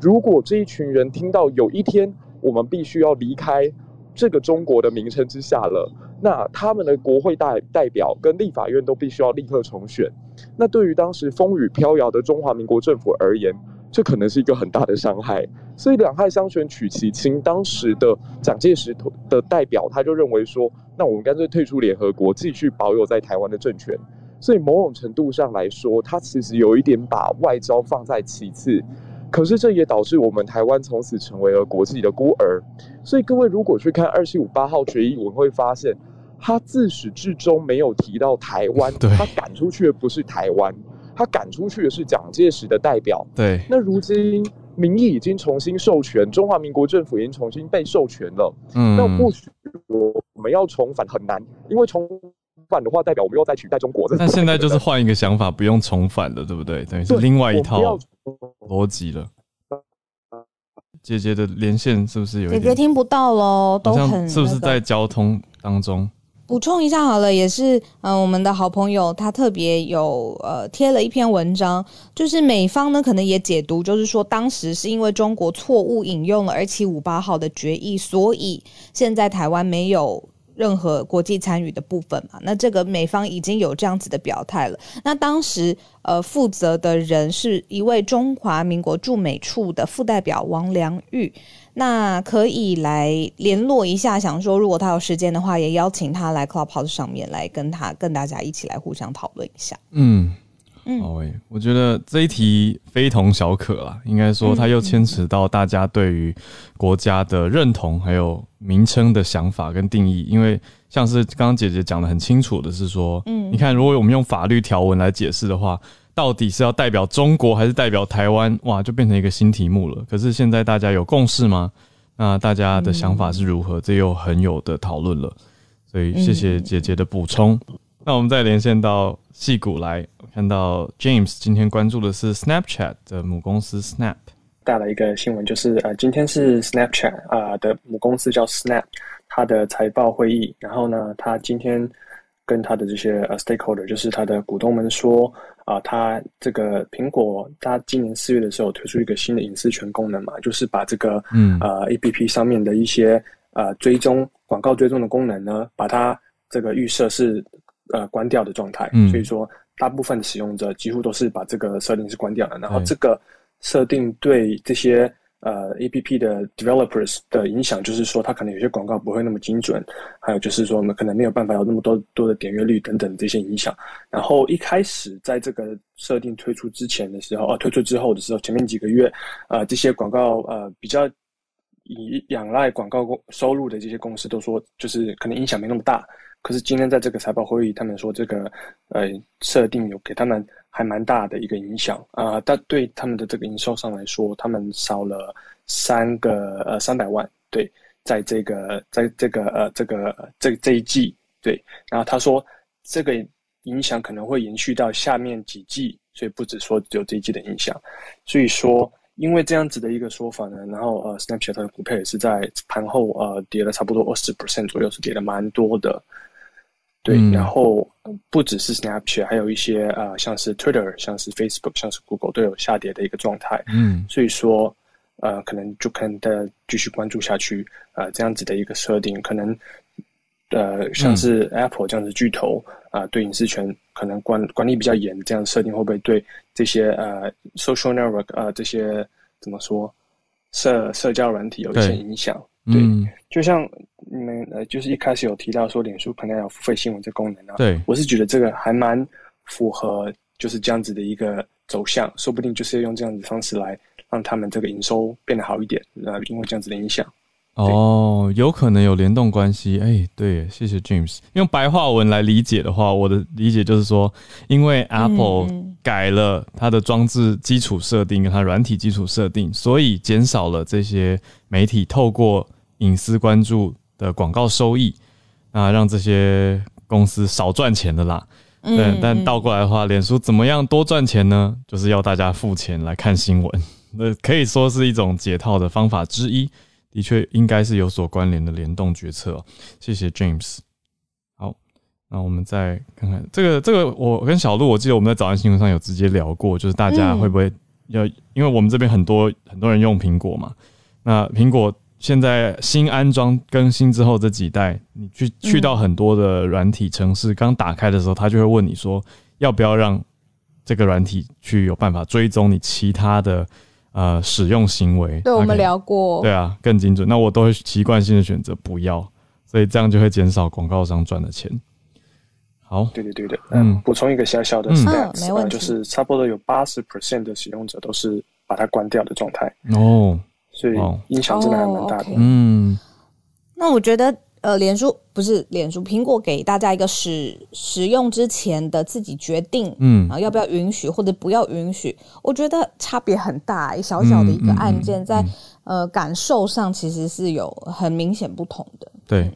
如果这一群人听到有一天我们必须要离开这个中国的名称之下了，那他们的国会代代表跟立法院都必须要立刻重选。那对于当时风雨飘摇的中华民国政府而言，这可能是一个很大的伤害。所以两害相权取其轻，当时的蒋介石的代表他就认为说，那我们干脆退出联合国，继续保有在台湾的政权。所以某种程度上来说，他其实有一点把外交放在其次。可是这也导致我们台湾从此成为了国际的孤儿。所以各位如果去看二七五八号决议，我们会发现。他自始至终没有提到台湾，他赶出去的不是台湾，他赶出去的是蒋介石的代表。
对，
那如今民意已经重新授权，中华民国政府已经重新被授权了。嗯，那或许我们要重返很难，因为重返的话代表我们又在取代中国。
那现在就是换一个想法，不用重返了，对不对？等于是另外一套逻辑了。姐姐的连线是不是有？
姐姐听不到喽，都
很是不是在交通当中？
补充一下好了，也是，嗯，我们的好朋友他特别有呃贴了一篇文章，就是美方呢可能也解读，就是说当时是因为中国错误引用了二七五八号的决议，所以现在台湾没有任何国际参与的部分嘛。那这个美方已经有这样子的表态了。那当时呃负责的人是一位中华民国驻美处的副代表王良玉。那可以来联络一下，想说如果他有时间的话，也邀请他来 Clubhouse 上面来跟他跟大家一起来互相讨论一下。
嗯嗯，好诶，我觉得这一题非同小可啦，应该说它又牵扯到大家对于国家的认同，还有名称的想法跟定义。因为像是刚刚姐姐讲的很清楚的是说，嗯，你看如果我们用法律条文来解释的话。到底是要代表中国还是代表台湾？哇，就变成一个新题目了。可是现在大家有共识吗？那大家的想法是如何？这又很有的讨论了。所以谢谢姐姐的补充。那我们再连线到戏谷来，看到 James 今天关注的是 Snapchat 的母公司 Snap
带来一个新闻，就是呃，今天是 Snapchat 啊的母公司叫 Snap，它的财报会议。然后呢，它今天跟它的这些呃 stakeholder，就是它的股东们说。啊，它这个苹果，它今年四月的时候推出一个新的隐私权功能嘛，就是把这个嗯。呃 A P P 上面的一些呃追踪广告追踪的功能呢，把它这个预设是呃关掉的状态，所以说大部分的使用者几乎都是把这个设定是关掉的，然后这个设定对这些。呃，A P P 的 developers 的影响就是说，它可能有些广告不会那么精准，还有就是说，我们可能没有办法有那么多多的点阅率等等这些影响。然后一开始在这个设定推出之前的时候，啊，推出之后的时候，前面几个月，呃，这些广告呃比较以仰赖广告公收入的这些公司都说，就是可能影响没那么大。可是今天在这个财报会议，他们说这个呃设定有给他们还蛮大的一个影响。啊，但对他们的这个营收上来说，他们少了三个呃三百万，对，在这个在这个呃这个这这一季，对，然后他说这个影响可能会延续到下面几季，所以不止说只有这一季的影响，所以说因为这样子的一个说法呢，然后呃 Snapchat 的股票也是在盘后呃跌了差不多二十 percent 左右，是跌了蛮多的。对，然后不只是 Snapchat，还有一些呃，像是 Twitter、像是 Facebook、像是 Google 都有下跌的一个状态。嗯，所以说呃，可能就看大家继续关注下去。呃，这样子的一个设定，可能呃，像是 Apple 这样子巨头啊，对隐私权可能管管理比较严，这样设定会不会对这些呃 social network 呃这些怎么说社社交软体有一些影响？对，就像你们呃，就是一开始有提到说，脸书可能有付费新闻这功能啊。
对，
我是觉得这个还蛮符合，就是这样子的一个走向，说不定就是要用这样子方式来让他们这个营收变得好一点，呃，因为这样子的影响。
哦，有可能有联动关系。哎，对，谢谢 James。用白话文来理解的话，我的理解就是说，因为 Apple 改了它的装置基础设定跟它软体基础设定，所以减少了这些媒体透过隐私关注的广告收益，那让这些公司少赚钱的啦。对，但倒过来的话，脸书怎么样多赚钱呢？就是要大家付钱来看新闻，那可以说是一种解套的方法之一。的确应该是有所关联的联动决策，谢谢 James。好，那我们再看看这个，这个我跟小鹿，我记得我们在早安新闻上有直接聊过，就是大家会不会要，因为我们这边很多很多人用苹果嘛，那苹果现在新安装更新之后这几代，你去去到很多的软体城市，刚打开的时候，他就会问你说，要不要让这个软体去有办法追踪你其他的呃使用行为？
对，我们聊过，
对啊，更精准。那我都会习惯性的选择不要，所以这样就会减少广告商赚的钱。好，
对对对对，嗯，补充一个小小的 stats，就是差不多有八十 percent 的使用者都是把它关掉的状态。哦，所以影响真的还蛮大的。
嗯，那我觉得，呃，脸书不是脸书，苹果给大家一个使使用之前的自己决定，嗯啊，要不要允许或者不要允许，我觉得差别很大，小小的一个按键，在呃感受上其实是有很明显不同的，
对，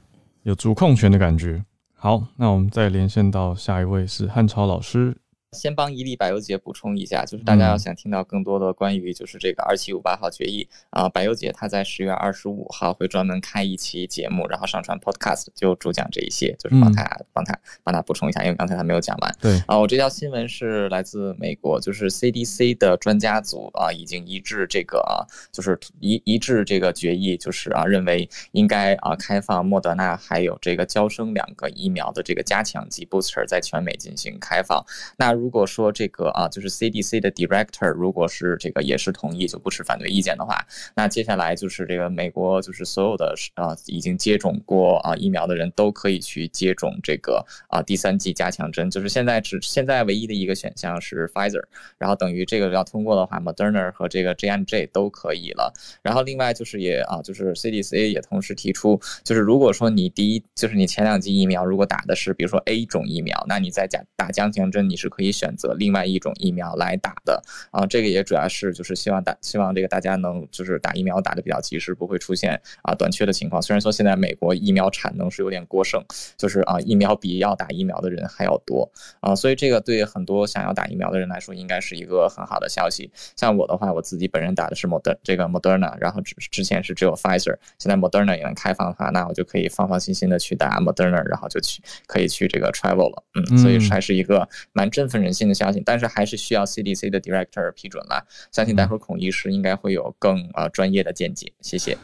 有主控权的感觉。好，那我们再连线到下一位是汉超老师。
先帮伊利柏油姐补充一下，就是大家要想听到更多的关于就是这个二七五八号决议啊，柏油姐她在十月二十五号会专门开一期节目，然后上传 Podcast 就主讲这一些，就是帮她帮她帮她补充一下，因为刚才她没有讲完。
对
啊，我这条新闻是来自美国，就是 CDC 的专家组啊，已经一致这个啊，就是一一致这个决议，就是啊，认为应该啊开放莫德纳还有这个交生两个疫苗的这个加强剂 Booster 在全美进行开放。那如果说这个啊，就是 CDC 的 Director，如果是这个也是同意，就不持反对意见的话，那接下来就是这个美国就是所有的啊已经接种过啊疫苗的人都可以去接种这个啊第三剂加强针。就是现在只现在唯一的一个选项是 Pfizer，然后等于这个要通过的话，Moderna 和这个 J&J 都可以了。然后另外就是也啊，就是 CDC 也同时提出，就是如果说你第一就是你前两剂疫苗如果打的是比如说 A 种疫苗，那你再加打加强针，你是可以选择。另外一种疫苗来打的啊，这个也主要是就是希望打希望这个大家能就是打疫苗打的比较及时，不会出现啊短缺的情况。虽然说现在美国疫苗产能是有点过剩，就是啊疫苗比要打疫苗的人还要多啊，所以这个对很多想要打疫苗的人来说，应该是一个很好的消息。像我的话，我自己本人打的是 Moder 这个 Moderna，然后之之前是只有 Pfizer，现在 Moderna 也能开放的话，那我就可以放放心心的去打 Moderna，然后就去可以去这个 travel 了。嗯，所以还是一个蛮振奋人性的。相信，但是还是需要 CDC 的 Director 批准了。相信待会儿孔医师应该会有更啊专业的见解。谢谢，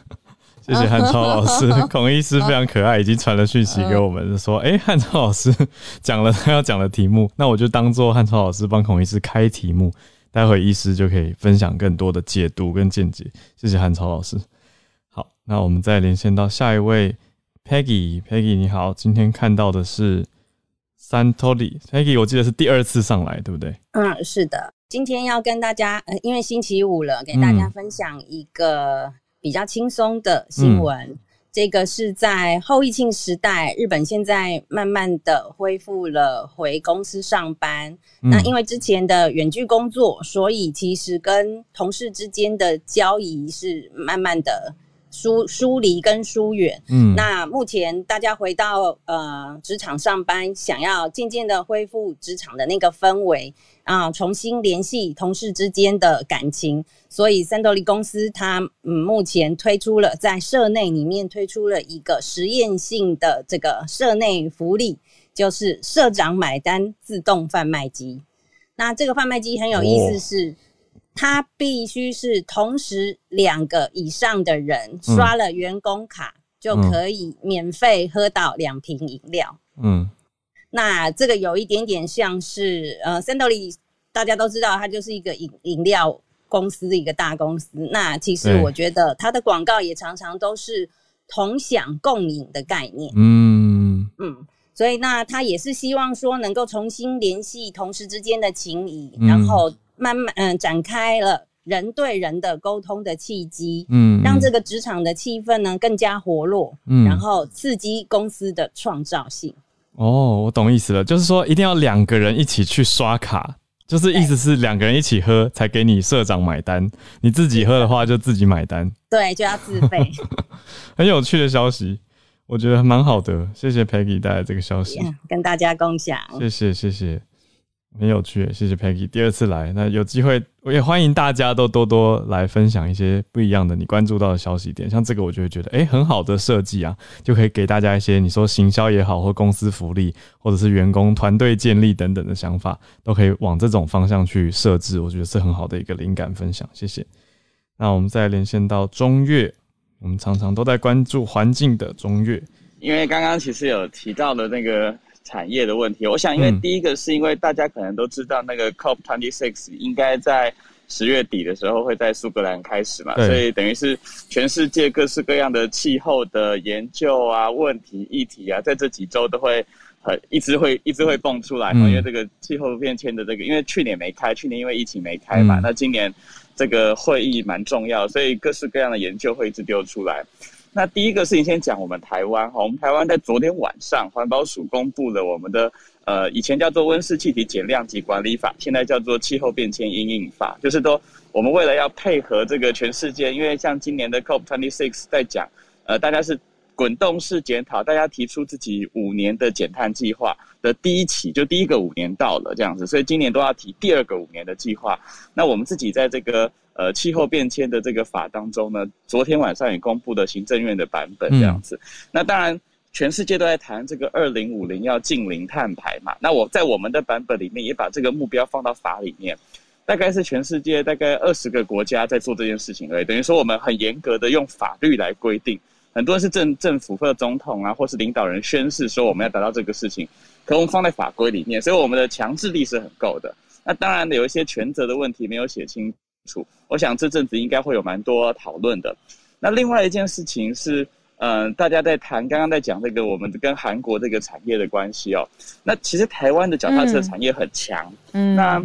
谢谢汉超老师。孔医师非常可爱，已经传了讯息给我们说：“哎，汉超老师讲了他要讲的题目，那我就当做汉超老师帮孔医师开题目，待会医师就可以分享更多的解读跟见解。”谢谢汉超老师。好，那我们再连线到下一位 Peggy，Peggy 你好，今天看到的是。三托里，Peggy，我记得是第二次上来，对不对？
嗯，是的。今天要跟大家，呃，因为星期五了，给大家分享一个比较轻松的新闻。这个是在后疫情时代，日本现在慢慢的恢复了回公司上班。那因为之前的远距工作，所以其实跟同事之间的交易是慢慢的。疏疏离跟疏远，嗯，那目前大家回到呃职场上班，想要渐渐的恢复职场的那个氛围啊，重新联系同事之间的感情，所以三得利公司它嗯目前推出了在社内里面推出了一个实验性的这个社内福利，就是社长买单自动贩卖机。那这个贩卖机很有意思是。他必须是同时两个以上的人刷了员工卡，就可以免费喝到两瓶饮料。嗯，那这个有一点点像是呃，三得利大家都知道，它就是一个饮饮料公司的一个大公司。那其实我觉得它的广告也常常都是同享共饮的概念。嗯嗯，所以那他也是希望说能够重新联系同事之间的情谊，然后。慢慢嗯，展开了人对人的沟通的契机，嗯，让这个职场的气氛呢更加活络，嗯，然后刺激公司的创造性。
哦，我懂意思了，就是说一定要两个人一起去刷卡，就是意思是两个人一起喝才给你社长买单，你自己喝的话就自己买单，
对，就要自费。
很有趣的消息，我觉得蛮好的，谢谢 Peggy 带来这个消息，
跟大家共享，
谢谢谢谢。很有趣，谢谢 Peggy 第二次来，那有机会我也欢迎大家都多多来分享一些不一样的你关注到的消息点，像这个我就会觉得哎很好的设计啊，就可以给大家一些你说行销也好，或公司福利，或者是员工团队建立等等的想法，都可以往这种方向去设置，我觉得是很好的一个灵感分享，谢谢。那我们再连线到中越，我们常常都在关注环境的中越，
因为刚刚其实有提到的那个。产业的问题，我想，因为第一个是因为大家可能都知道，那个 COP twenty six 应该在十月底的时候会在苏格兰开始嘛，所以等于是全世界各式各样的气候的研究啊、问题、议题啊，在这几周都会很一直会一直会蹦出来嘛，因为这个气候变迁的这个，因为去年没开，去年因为疫情没开嘛，那今年这个会议蛮重要，所以各式各样的研究会一直丢出来。那第一个事情先讲我们台湾哈，我们台湾在昨天晚上，环保署公布了我们的呃以前叫做温室气体减量及管理法，现在叫做气候变迁因应法，就是说我们为了要配合这个全世界，因为像今年的 COP twenty six 在讲，呃大家是滚动式检讨，大家提出自己五年的减碳计划的第一期，就第一个五年到了这样子，所以今年都要提第二个五年的计划。那我们自己在这个。呃，气候变迁的这个法当中呢，昨天晚上也公布了行政院的版本这样子。那当然，全世界都在谈这个二零五零要净零碳排嘛。那我在我们的版本里面也把这个目标放到法里面，大概是全世界大概二十个国家在做这件事情而已。等于说我们很严格的用法律来规定，很多人是政政府或者总统啊，或是领导人宣誓说我们要达到这个事情，可我们放在法规里面，所以我们的强制力是很够的。那当然有一些权责的问题没有写清。我想这阵子应该会有蛮多讨论的。那另外一件事情是，嗯，大家在谈，刚刚在讲这个我们跟韩国这个产业的关系哦。那其实台湾的脚踏车产业很强。嗯。那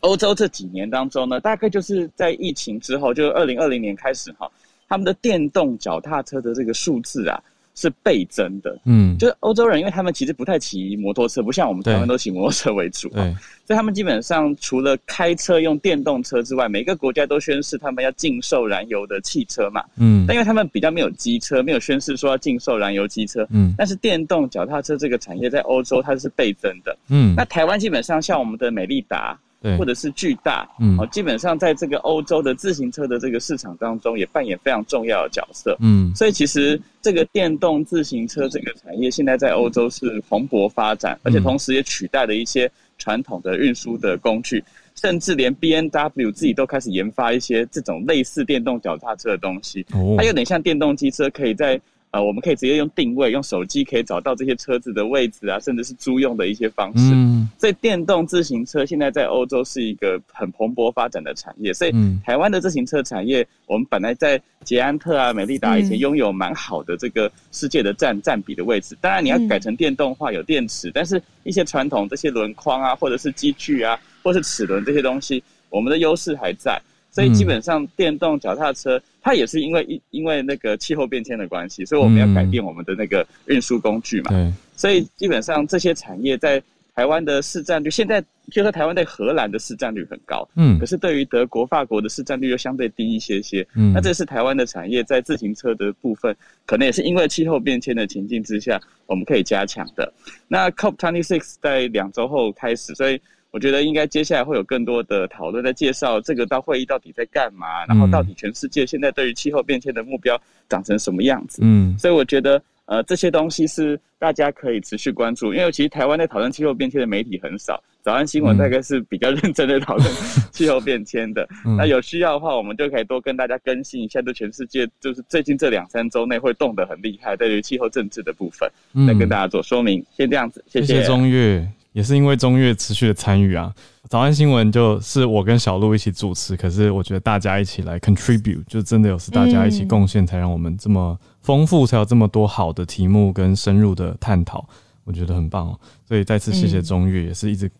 欧洲这几年当中呢，大概就是在疫情之后，就二零二零年开始哈，他们的电动脚踏车的这个数字啊。是倍增的，嗯，就是欧洲人，因为他们其实不太骑摩托车，不像我们台湾都骑摩托车为主，对，所以他们基本上除了开车用电动车之外，每个国家都宣誓他们要禁售燃油的汽车嘛，嗯，但因为他们比较没有机车，没有宣誓说要禁售燃油机车，嗯，但是电动脚踏车这个产业在欧洲它是倍增的，嗯，那台湾基本上像我们的美利达。或者是巨大，嗯，哦，基本上在这个欧洲的自行车的这个市场当中，也扮演非常重要的角色，嗯，所以其实这个电动自行车这个产业现在在欧洲是蓬勃发展，而且同时也取代了一些传统的运输的工具，甚至连 B N W 自己都开始研发一些这种类似电动脚踏车的东西，它有点像电动机车，可以在。呃，我们可以直接用定位，用手机可以找到这些车子的位置啊，甚至是租用的一些方式。嗯，所以电动自行车现在在欧洲是一个很蓬勃发展的产业。所以台湾的自行车产业，我们本来在捷安特啊、美利达以前拥有蛮好的这个世界的占占比的位置。当然你要改成电动化，有电池，但是一些传统这些轮框啊，或者是机具啊，或是齿轮这些东西，我们的优势还在。所以基本上电动脚踏车。它也是因为因因为那个气候变迁的关系，所以我们要改变我们的那个运输工具嘛。对。所以基本上这些产业在台湾的市占率，现在就说台湾在荷兰的市占率很高。嗯。可是对于德国、法国的市占率又相对低一些些。嗯。那这是台湾的产业在自行车的部分，可能也是因为气候变迁的情境之下，我们可以加强的。那 COP twenty six 在两周后开始，所以。我觉得应该接下来会有更多的讨论，在介绍这个到会议到底在干嘛，然后到底全世界现在对于气候变迁的目标长成什么样子。嗯，所以我觉得呃这些东西是大家可以持续关注，因为其实台湾在讨论气候变迁的媒体很少，早安新闻大概是比较认真的讨论 气候变迁的。那有需要的话，我们就可以多跟大家更新一下，对全世界就是最近这两三周内会动得很厉害，对于气候政治的部分，再跟大家做说明。先这样子，谢
谢中岳。也是因为中越持续的参与啊，早安新闻就是我跟小鹿一起主持，可是我觉得大家一起来 contribute，就真的有是大家一起贡献，才让我们这么丰富，才有这么多好的题目跟深入的探讨，我觉得很棒哦。所以再次谢谢中越，也是一直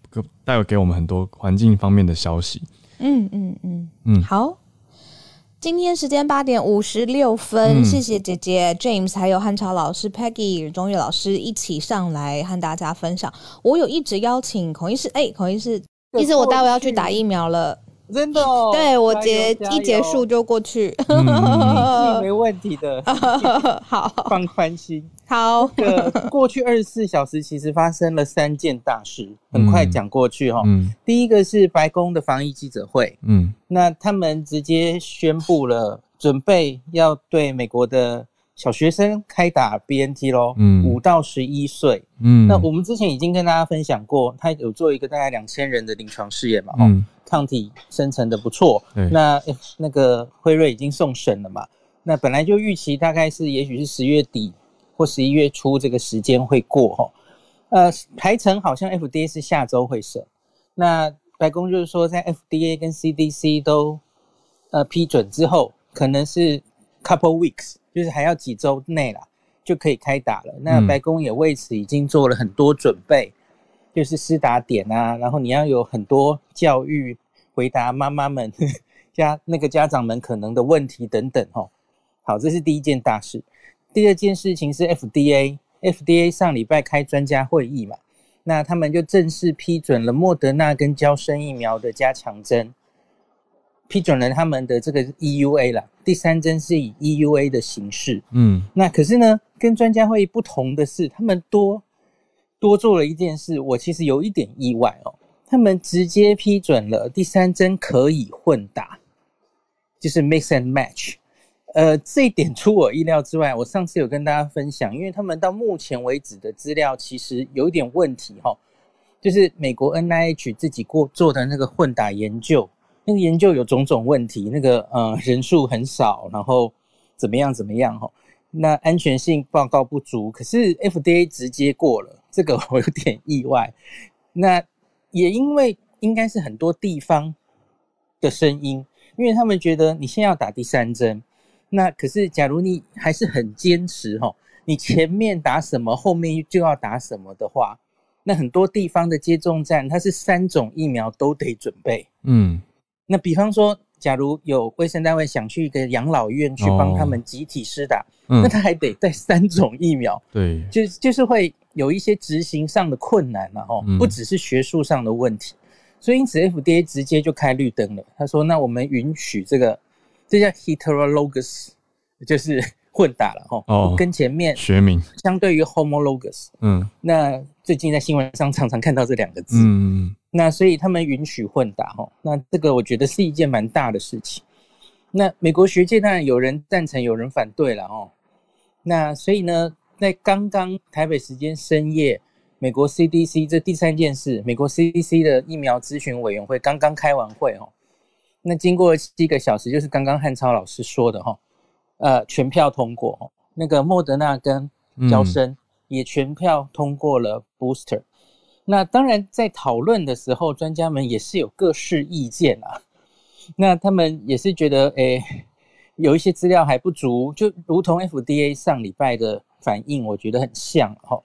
带给我们很多环境方面的消息。
嗯嗯嗯嗯，好。今天时间八点五十六分，谢谢姐姐 James，还有汉朝老师 Peggy、钟玉老师一起上来和大家分享。我有一直邀请孔医师，哎，孔医师，医师，我待会要去。打疫苗了，
真的哦。
对我结一结束就过去，
没问题的。
好，
放宽心。
好，
过去二十四小时其实发生了三件大事，很快讲过去哈。嗯。第一个是白宫的防疫记者会，嗯，那他们直接宣布了，准备要对美国的。小学生开打 BNT 咯，嗯，五到十一岁，嗯，那我们之前已经跟大家分享过，他有做一个大概两千人的临床试验嘛，嗯，抗体生成的不错，那那个辉瑞已经送审了嘛，那本来就预期大概是也许是十月底或十一月初这个时间会过哈，呃，排程好像 FDA 是下周会审，那白宫就是说在 FDA 跟 CDC 都呃批准之后，可能是 couple weeks。就是还要几周内啦，就可以开打了。那白宫也为此已经做了很多准备，就是施打点啊，然后你要有很多教育，回答妈妈们 家那个家长们可能的问题等等哦。好，这是第一件大事。第二件事情是 FDA，FDA 上礼拜开专家会议嘛，那他们就正式批准了莫德纳跟交生疫苗的加强针。批准了他们的这个 EUA 了，第三针是以 EUA 的形式。嗯，那可是呢，跟专家会议不同的是，他们多多做了一件事，我其实有一点意外哦。他们直接批准了第三针可以混打，就是 mix and match。呃，这一点出我意料之外。我上次有跟大家分享，因为他们到目前为止的资料其实有一点问题哈，就是美国 NIH 自己过做的那个混打研究。那个研究有种种问题，那个呃人数很少，然后怎么样怎么样哈？那安全性报告不足，可是 FDA 直接过了，这个 我有点意外。那也因为应该是很多地方的声音，因为他们觉得你现在要打第三针，那可是假如你还是很坚持哈，你前面打什么，后面就要打什么的话，那很多地方的接种站它是三种疫苗都得准备，嗯。那比方说，假如有卫生单位想去一个养老院去帮他们集体施打，那他还得带三种疫苗，
对，
就就是会有一些执行上的困难了哦，不只是学术上的问题，所以因此 FDA 直接就开绿灯了，他说：“那我们允许这个，这叫 heterologous，就是。”混打了哈，哦，跟前面
学名
相对于 homologous，嗯，那最近在新闻上常常看到这两个字，嗯，那所以他们允许混打哈，那这个我觉得是一件蛮大的事情。那美国学界当然有人赞成，有人反对了哦。那所以呢，在刚刚台北时间深夜，美国 CDC 这第三件事，美国 CDC 的疫苗咨询委员会刚刚开完会哦，那经过七个小时，就是刚刚汉超老师说的哈。呃，全票通过，那个莫德纳跟交生也全票通过了 booster。那当然，在讨论的时候，专家们也是有各式意见啊。那他们也是觉得，哎，有一些资料还不足，就如同 FDA 上礼拜的反应，我觉得很像哈。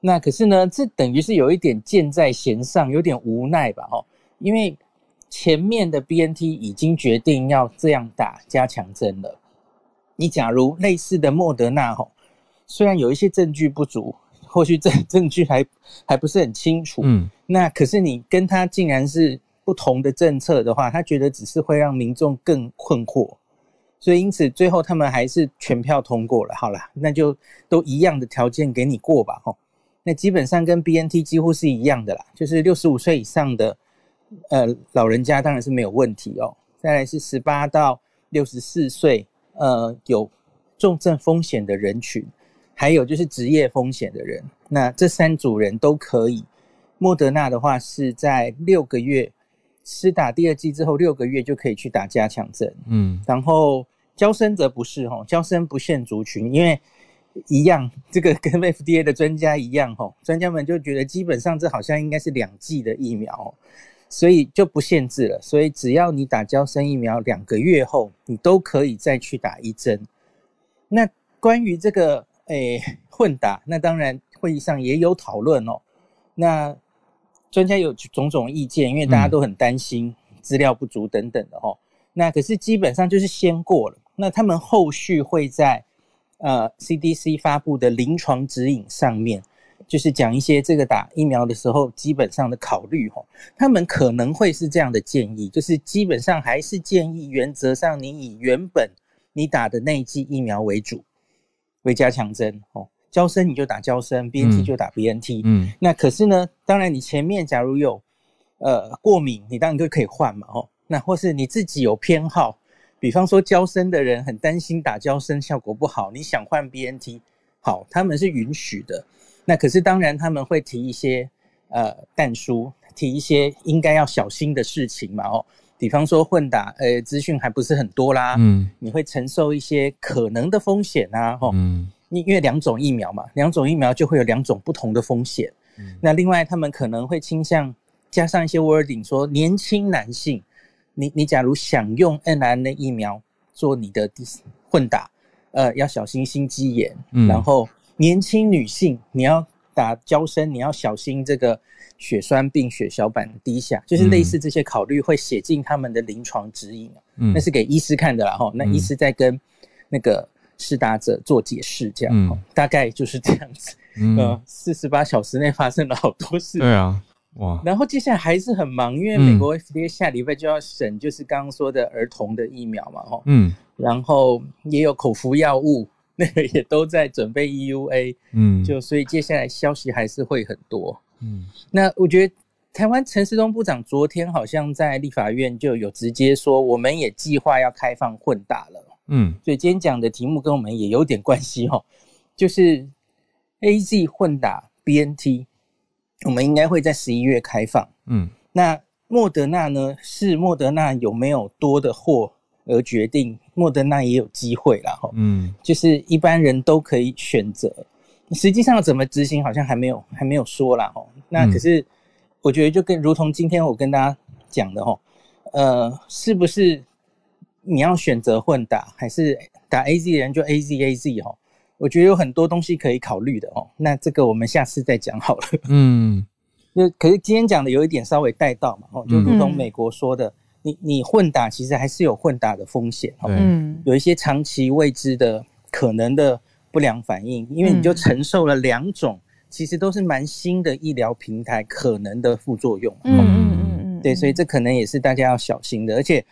那可是呢，这等于是有一点箭在弦上，有点无奈吧哈。因为前面的 BNT 已经决定要这样打加强针了。你假如类似的莫德纳吼，虽然有一些证据不足，或许证证据还还不是很清楚，嗯，那可是你跟他竟然是不同的政策的话，他觉得只是会让民众更困惑，所以因此最后他们还是全票通过了。好了，那就都一样的条件给你过吧，吼，那基本上跟 BNT 几乎是一样的啦，就是六十五岁以上的呃老人家当然是没有问题哦，再来是十八到六十四岁。呃，有重症风险的人群，还有就是职业风险的人，那这三组人都可以。莫德纳的话是在六个月施打第二剂之后，六个月就可以去打加强针。嗯，然后交生则不是哈，交生不限族群，因为一样，这个跟 FDA 的专家一样哈，专家们就觉得基本上这好像应该是两剂的疫苗。所以就不限制了，所以只要你打交生疫苗两个月后，你都可以再去打一针。那关于这个诶混打，那当然会议上也有讨论哦。那专家有种种意见，因为大家都很担心资料不足等等的哦。那可是基本上就是先过了，那他们后续会在呃 CDC 发布的临床指引上面。就是讲一些这个打疫苗的时候基本上的考虑哈，他们可能会是这样的建议，就是基本上还是建议原则上你以原本你打的那一剂疫苗为主，为加强针哦，胶生你就打胶生，B N T 就打 B N T，嗯，那可是呢，当然你前面假如有呃过敏，你当然就可以换嘛哦，那或是你自己有偏好，比方说胶生的人很担心打胶生效果不好，你想换 B N T，好，他们是允许的。那可是当然，他们会提一些呃弹书，提一些应该要小心的事情嘛哦，比方说混打，呃，资讯还不是很多啦，嗯，你会承受一些可能的风险啊，吼，嗯，因因为两种疫苗嘛，两种疫苗就会有两种不同的风险，嗯，那另外他们可能会倾向加上一些 wording 说，年轻男性，你你假如想用 n r n a 疫苗做你的第混打，呃，要小心心肌炎，嗯，然后。年轻女性，你要打胶生，你要小心这个血栓病、血小板低下，就是类似这些考虑会写进他们的临床指引嗯，那是给医师看的啦哈。那医师在跟那个施打者做解释，这样哈，大概就是这样子。嗯，四十八小时内发生了好多事。
对啊，哇！
然后接下来还是很忙，因为美国 FDA 下礼拜就要审，就是刚刚说的儿童的疫苗嘛，哈。嗯。然后也有口服药物。那个也都在准备 EUA，嗯，就所以接下来消息还是会很多，嗯，那我觉得台湾陈时中部长昨天好像在立法院就有直接说，我们也计划要开放混打了，嗯，所以今天讲的题目跟我们也有点关系哦，就是 AZ 混打 BNT，我们应该会在十一月开放，嗯，那莫德纳呢？是莫德纳有没有多的货？而决定莫德纳也有机会啦哈，嗯，就是一般人都可以选择，实际上怎么执行好像还没有还没有说啦哈。那可是我觉得就跟如同今天我跟大家讲的哈，呃，是不是你要选择混打还是打 A Z 人就 A Z A Z 哈？我觉得有很多东西可以考虑的哦。那这个我们下次再讲好了。嗯，就可是今天讲的有一点稍微带到嘛哦，就如同美国说的。你你混打其实还是有混打的风险，嗯，有一些长期未知的可能的不良反应，因为你就承受了两种其实都是蛮新的医疗平台可能的副作用，嗯嗯嗯嗯，对，所以这可能也是大家要小心的，而且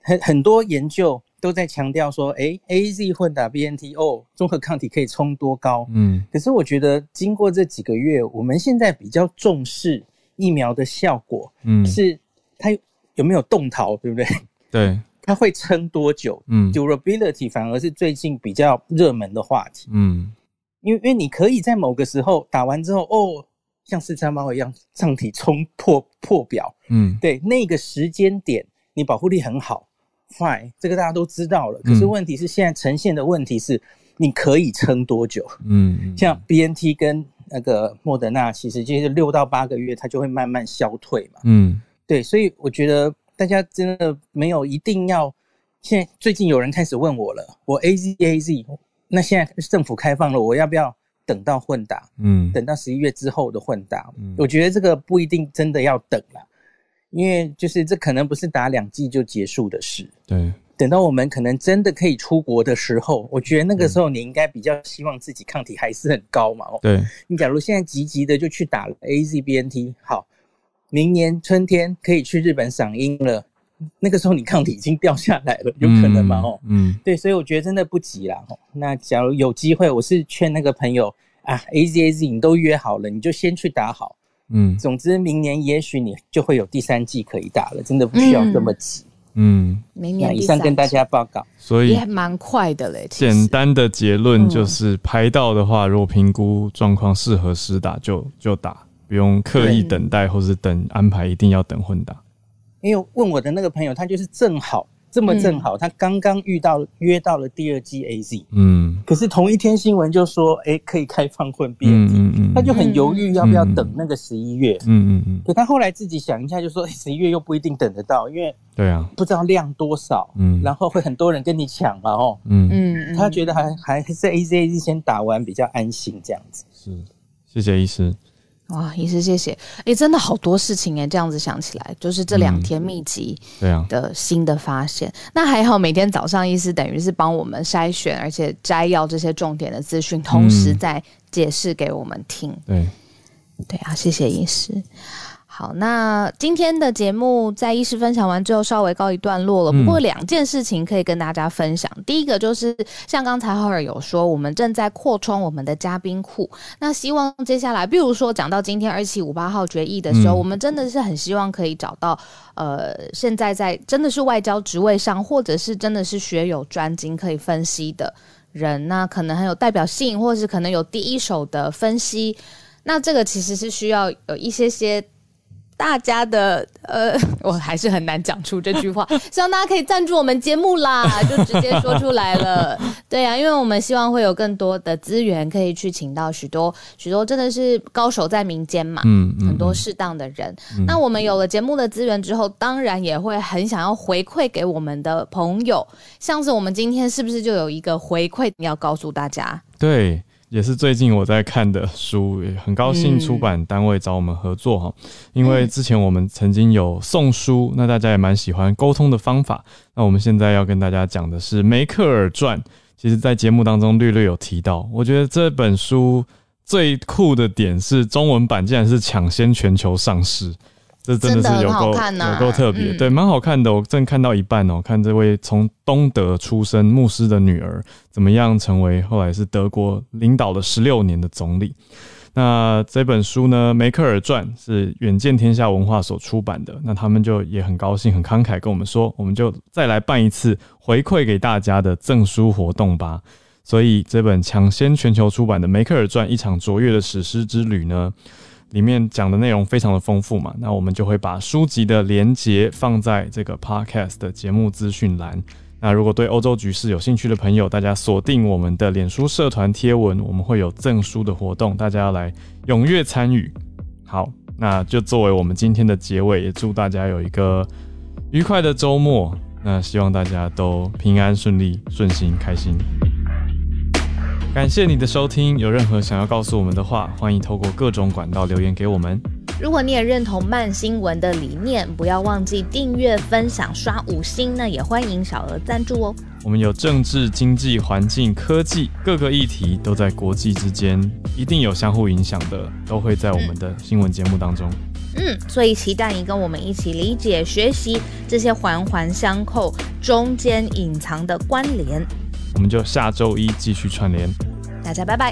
很很多研究都在强调说，哎，A Z 混打 B N T 哦，综合抗体可以冲多高，嗯，可是我觉得经过这几个月，我们现在比较重视疫苗的效果，嗯，是它。有没有动逃，对不对？
对，
它会撑多久？嗯，durability 反而是最近比较热门的话题。嗯，因为因为你可以在某个时候打完之后，哦，像四三猫一样，上体冲破破表。嗯，对，那个时间点你保护力很好，fine，这个大家都知道了。可是问题是现在呈现的问题是，你可以撑多久？嗯，像 B N T 跟那个莫德纳，其实就是六到八个月，它就会慢慢消退嘛。嗯。对，所以我觉得大家真的没有一定要。现在最近有人开始问我了，我 A Z A Z，那现在政府开放了，我要不要等到混打？嗯，等到十一月之后的混打。嗯，我觉得这个不一定真的要等了，因为就是这可能不是打两剂就结束的事。
对，
等到我们可能真的可以出国的时候，我觉得那个时候你应该比较希望自己抗体还是很高嘛。
对，
你假如现在急急的就去打了 A Z B N T，好。明年春天可以去日本赏樱了，那个时候你抗体已经掉下来了，有可能吗？哦，嗯，对，所以我觉得真的不急啦。那假如有机会，我是劝那个朋友啊，A Z A Z 你都约好了，你就先去打好。嗯，总之明年也许你就会有第三季可以打了，真的不需要这么急。
嗯，明年
以上跟大家报告，
所以
也蛮快的嘞。
简单的结论就是，排到的话，如果评估状况适合施打，就就打。不用刻意等待，或是等安排，一定要等混打。
因为问我的那个朋友，他就是正好这么正好，他刚刚遇到约到了第二季 A Z，嗯，可是同一天新闻就说，哎，可以开放混 B N T，他就很犹豫要不要等那个十一月，嗯嗯嗯，可他后来自己想一下，就说十一月又不一定等得到，因为
对啊，
不知道量多少，嗯，然后会很多人跟你抢嘛，哦，嗯。嗯，他觉得还还是 A Z A Z 先打完比较安心这样子。
是，谢谢医师。
哇，医师谢谢。哎，真的好多事情哎，这样子想起来，就是这两天密集
对啊
的新的发现。那还好，每天早上医师等于是帮我们筛选，而且摘要这些重点的资讯，同时再解释给我们听。
对，
对啊，谢谢医师。好，那今天的节目在医师分享完之后，稍微告一段落了。不过两件事情可以跟大家分享。第一个就是像刚才浩尔有说，我们正在扩充我们的嘉宾库。那希望接下来，比如说讲到今天二七五八号决议的时候，我们真的是很希望可以找到呃，现在在真的是外交职位上，或者是真的是学有专精可以分析的人，那可能很有代表性，或者是可能有第一手的分析。那这个其实是需要有一些些。大家的呃，我还是很难讲出这句话。希望大家可以赞助我们节目啦，就直接说出来了。对呀，因为我们希望会有更多的资源，可以去请到许多许多真的是高手在民间嘛，嗯嗯，很多适当的人。那我们有了节目的资源之后，当然也会很想要回馈给我们的朋友。像是我们今天是不是就有一个回馈要告诉大家？
对。也是最近我在看的书，也很高兴出版单位找我们合作哈，因为之前我们曾经有送书，那大家也蛮喜欢沟通的方法。那我们现在要跟大家讲的是《梅克尔传》，其实在节目当中略略有提到。我觉得这本书最酷的点是中文版竟然是抢先全球上市。这真的是有够有够特别，对，蛮好看的。我正看到一半哦，看这位从东德出生牧师的女儿怎么样成为后来是德国领导了十六年的总理。那这本书呢，《梅克尔传》是远见天下文化所出版的。那他们就也很高兴、很慷慨跟我们说，我们就再来办一次回馈给大家的赠书活动吧。所以这本抢先全球出版的《梅克尔传：一场卓越的史诗之旅》呢。里面讲的内容非常的丰富嘛，那我们就会把书籍的连接放在这个 podcast 的节目资讯栏。那如果对欧洲局势有兴趣的朋友，大家锁定我们的脸书社团贴文，我们会有赠书的活动，大家要来踊跃参与。好，那就作为我们今天的结尾，也祝大家有一个愉快的周末。那希望大家都平安顺利、顺心开心。感谢你的收听，有任何想要告诉我们的话，欢迎透过各种管道留言给我们。
如果你也认同慢新闻的理念，不要忘记订阅、分享、刷五星，那也欢迎小额赞助哦。
我们有政治、经济、环境、科技各个议题都在国际之间，一定有相互影响的，都会在我们的新闻节目当中。
嗯，所以期待你跟我们一起理解、学习这些环环相扣、中间隐藏的关联。
我们就下周一继续串联，
大家拜拜。